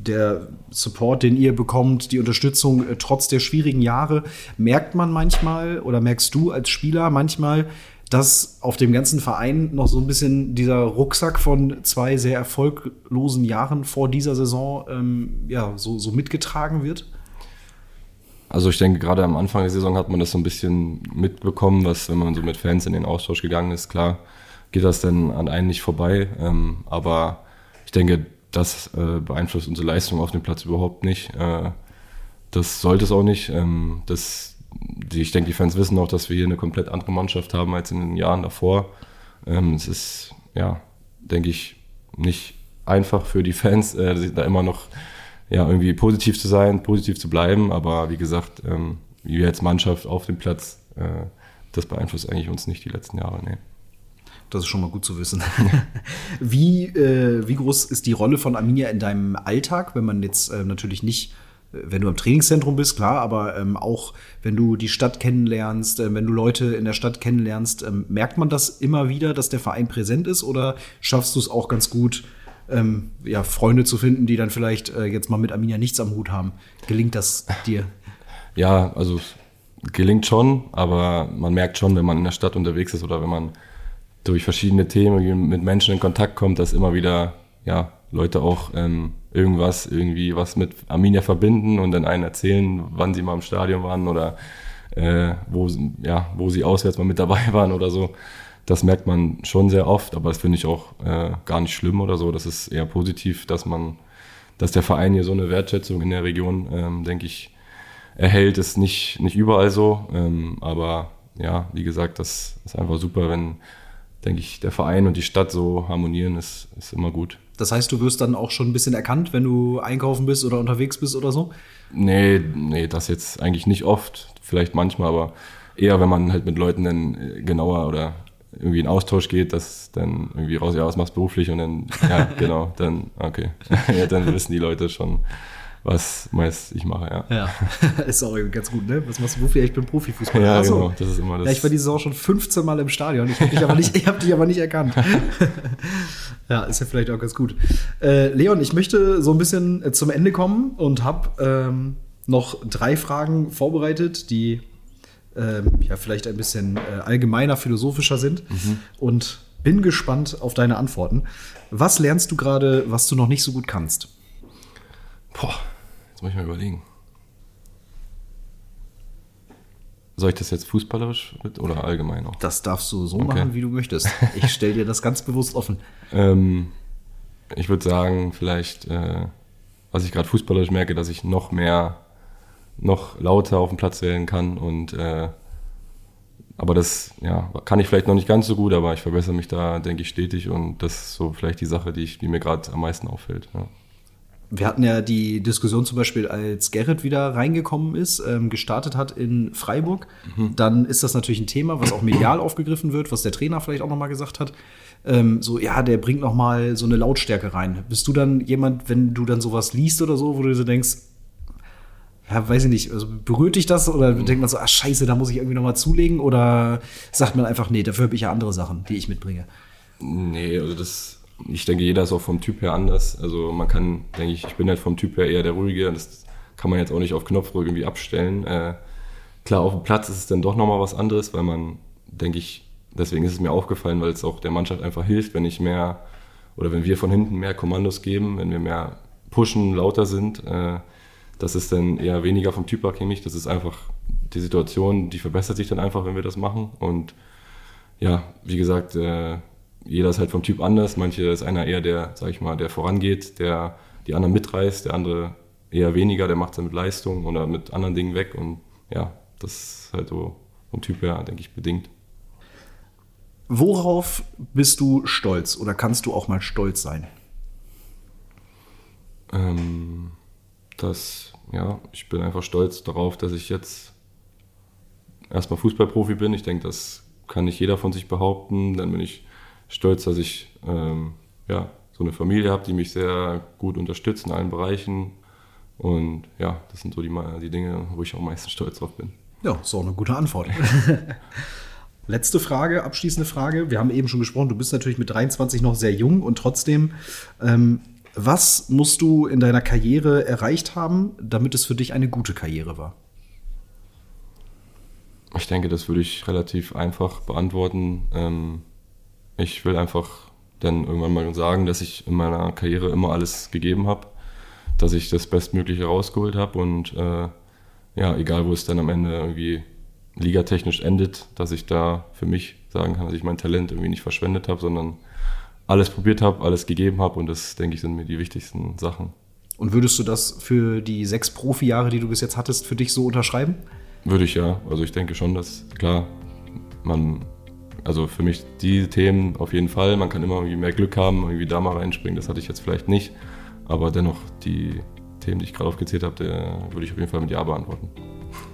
der Support, den ihr bekommt, die Unterstützung äh, trotz der schwierigen Jahre, merkt man manchmal oder merkst du als Spieler manchmal, dass auf dem ganzen Verein noch so ein bisschen dieser Rucksack von zwei sehr erfolglosen Jahren vor dieser Saison ähm, ja, so, so mitgetragen wird? Also ich denke, gerade am Anfang der Saison hat man das so ein bisschen mitbekommen, was, wenn man so mit Fans in den Austausch gegangen ist, klar geht das dann an einen nicht vorbei. Ähm, aber ich denke, das äh, beeinflusst unsere Leistung auf dem Platz überhaupt nicht. Äh, das sollte es auch nicht. Ähm, das die, ich denke, die Fans wissen auch, dass wir hier eine komplett andere Mannschaft haben als in den Jahren davor. Ähm, es ist, ja, denke ich, nicht einfach für die Fans, äh, da immer noch ja, irgendwie positiv zu sein, positiv zu bleiben. Aber wie gesagt, ähm, wir als Mannschaft auf dem Platz, äh, das beeinflusst eigentlich uns nicht die letzten Jahre. Nee. Das ist schon mal gut zu wissen. wie, äh, wie groß ist die Rolle von Arminia in deinem Alltag, wenn man jetzt äh, natürlich nicht wenn du im Trainingszentrum bist, klar, aber ähm, auch wenn du die Stadt kennenlernst, äh, wenn du Leute in der Stadt kennenlernst, ähm, merkt man das immer wieder, dass der Verein präsent ist oder schaffst du es auch ganz gut, ähm, ja, Freunde zu finden, die dann vielleicht äh, jetzt mal mit Arminia nichts am Hut haben? Gelingt das dir? Ja, also gelingt schon, aber man merkt schon, wenn man in der Stadt unterwegs ist oder wenn man durch verschiedene Themen mit Menschen in Kontakt kommt, dass immer wieder ja, Leute auch ähm, irgendwas, irgendwie was mit Arminia verbinden und dann einen erzählen, wann sie mal im Stadion waren oder äh, wo, ja, wo sie auswärts mal mit dabei waren oder so. Das merkt man schon sehr oft, aber das finde ich auch äh, gar nicht schlimm oder so. Das ist eher positiv, dass man, dass der Verein hier so eine Wertschätzung in der Region, ähm, denke ich, erhält. Ist nicht, nicht überall so, ähm, aber ja, wie gesagt, das ist einfach super, wenn, denke ich, der Verein und die Stadt so harmonieren, ist, ist immer gut. Das heißt, du wirst dann auch schon ein bisschen erkannt, wenn du einkaufen bist oder unterwegs bist oder so? Nee, nee, das jetzt eigentlich nicht oft. Vielleicht manchmal, aber eher, wenn man halt mit Leuten dann äh, genauer oder irgendwie in Austausch geht, dass dann irgendwie raus, ja, was machst du beruflich und dann, ja, genau, dann, okay. ja, dann wissen die Leute schon, was meist ich mache, ja. Ja, ist auch ganz gut, ne? Was machst du beruflich? Ich bin Profifußballer. Ja, Achso. genau, das ist immer das. Ja, ich war diese Saison schon 15 Mal im Stadion. Ich habe dich, aber nicht, hab dich aber nicht erkannt. ja, ist ja vielleicht auch ganz gut. Äh, Leon, ich möchte so ein bisschen äh, zum Ende kommen und habe ähm, noch drei Fragen vorbereitet, die ähm, ja vielleicht ein bisschen äh, allgemeiner, philosophischer sind. Mhm. Und bin gespannt auf deine Antworten. Was lernst du gerade, was du noch nicht so gut kannst? Boah, Jetzt muss ich mal überlegen. Soll ich das jetzt fußballerisch mit oder allgemein auch? Das darfst du so okay. machen, wie du möchtest. Ich stelle dir das ganz bewusst offen. ähm, ich würde sagen, vielleicht, äh, was ich gerade fußballerisch merke, dass ich noch mehr, noch lauter auf dem Platz wählen kann und äh, aber das ja, kann ich vielleicht noch nicht ganz so gut, aber ich verbessere mich da, denke ich, stetig und das ist so vielleicht die Sache, die, ich, die mir gerade am meisten auffällt. Ja wir hatten ja die Diskussion zum Beispiel, als Gerrit wieder reingekommen ist, ähm, gestartet hat in Freiburg. Mhm. Dann ist das natürlich ein Thema, was auch medial aufgegriffen wird, was der Trainer vielleicht auch nochmal gesagt hat. Ähm, so, ja, der bringt nochmal so eine Lautstärke rein. Bist du dann jemand, wenn du dann sowas liest oder so, wo du so denkst, ja, weiß ich nicht, also berührt dich das oder mhm. denkt man so, ah, scheiße, da muss ich irgendwie nochmal zulegen oder sagt man einfach, nee, dafür habe ich ja andere Sachen, die ich mitbringe? Nee, also das ich denke, jeder ist auch vom Typ her anders. Also man kann, denke ich, ich bin halt vom Typ her eher der Ruhige. Das kann man jetzt auch nicht auf Knopfdruck irgendwie abstellen. Äh, klar, auf dem Platz ist es dann doch nochmal was anderes, weil man, denke ich, deswegen ist es mir aufgefallen, weil es auch der Mannschaft einfach hilft, wenn ich mehr oder wenn wir von hinten mehr Kommandos geben, wenn wir mehr pushen, lauter sind. Äh, das ist dann eher weniger vom Typ abhängig. Das ist einfach die Situation, die verbessert sich dann einfach, wenn wir das machen. Und ja, wie gesagt, äh, jeder ist halt vom Typ anders. Manche ist einer eher der, sag ich mal, der vorangeht, der die anderen mitreißt, der andere eher weniger, der macht es dann mit Leistung oder mit anderen Dingen weg. Und ja, das ist halt so vom Typ her, denke ich, bedingt. Worauf bist du stolz oder kannst du auch mal stolz sein? Ähm, das, ja, ich bin einfach stolz darauf, dass ich jetzt erstmal Fußballprofi bin. Ich denke, das kann nicht jeder von sich behaupten. Dann bin ich stolz, dass ich ähm, ja, so eine Familie habe, die mich sehr gut unterstützt in allen Bereichen. Und ja, das sind so die, die Dinge, wo ich am meisten stolz drauf bin. Ja, ist auch eine gute Antwort. Letzte Frage, abschließende Frage. Wir haben eben schon gesprochen, du bist natürlich mit 23 noch sehr jung und trotzdem, ähm, was musst du in deiner Karriere erreicht haben, damit es für dich eine gute Karriere war? Ich denke, das würde ich relativ einfach beantworten. Ähm, ich will einfach dann irgendwann mal sagen, dass ich in meiner Karriere immer alles gegeben habe, dass ich das Bestmögliche rausgeholt habe und äh, ja, egal wo es dann am Ende irgendwie ligatechnisch endet, dass ich da für mich sagen kann, dass ich mein Talent irgendwie nicht verschwendet habe, sondern alles probiert habe, alles gegeben habe und das, denke ich, sind mir die wichtigsten Sachen. Und würdest du das für die sechs Profi-Jahre, die du bis jetzt hattest, für dich so unterschreiben? Würde ich ja. Also ich denke schon, dass, klar, man, also für mich die Themen auf jeden Fall, man kann immer irgendwie mehr Glück haben, irgendwie da mal reinspringen, das hatte ich jetzt vielleicht nicht. Aber dennoch, die Themen, die ich gerade aufgezählt habe, würde ich auf jeden Fall mit Ja beantworten.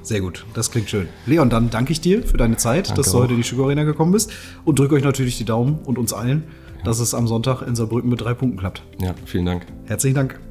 Sehr gut, das klingt schön. Leon, dann danke ich dir für deine Zeit, danke dass du heute in die Sugar Arena gekommen bist und drücke euch natürlich die Daumen und uns allen, ja. dass es am Sonntag in Saarbrücken mit drei Punkten klappt. Ja, vielen Dank. Herzlichen Dank.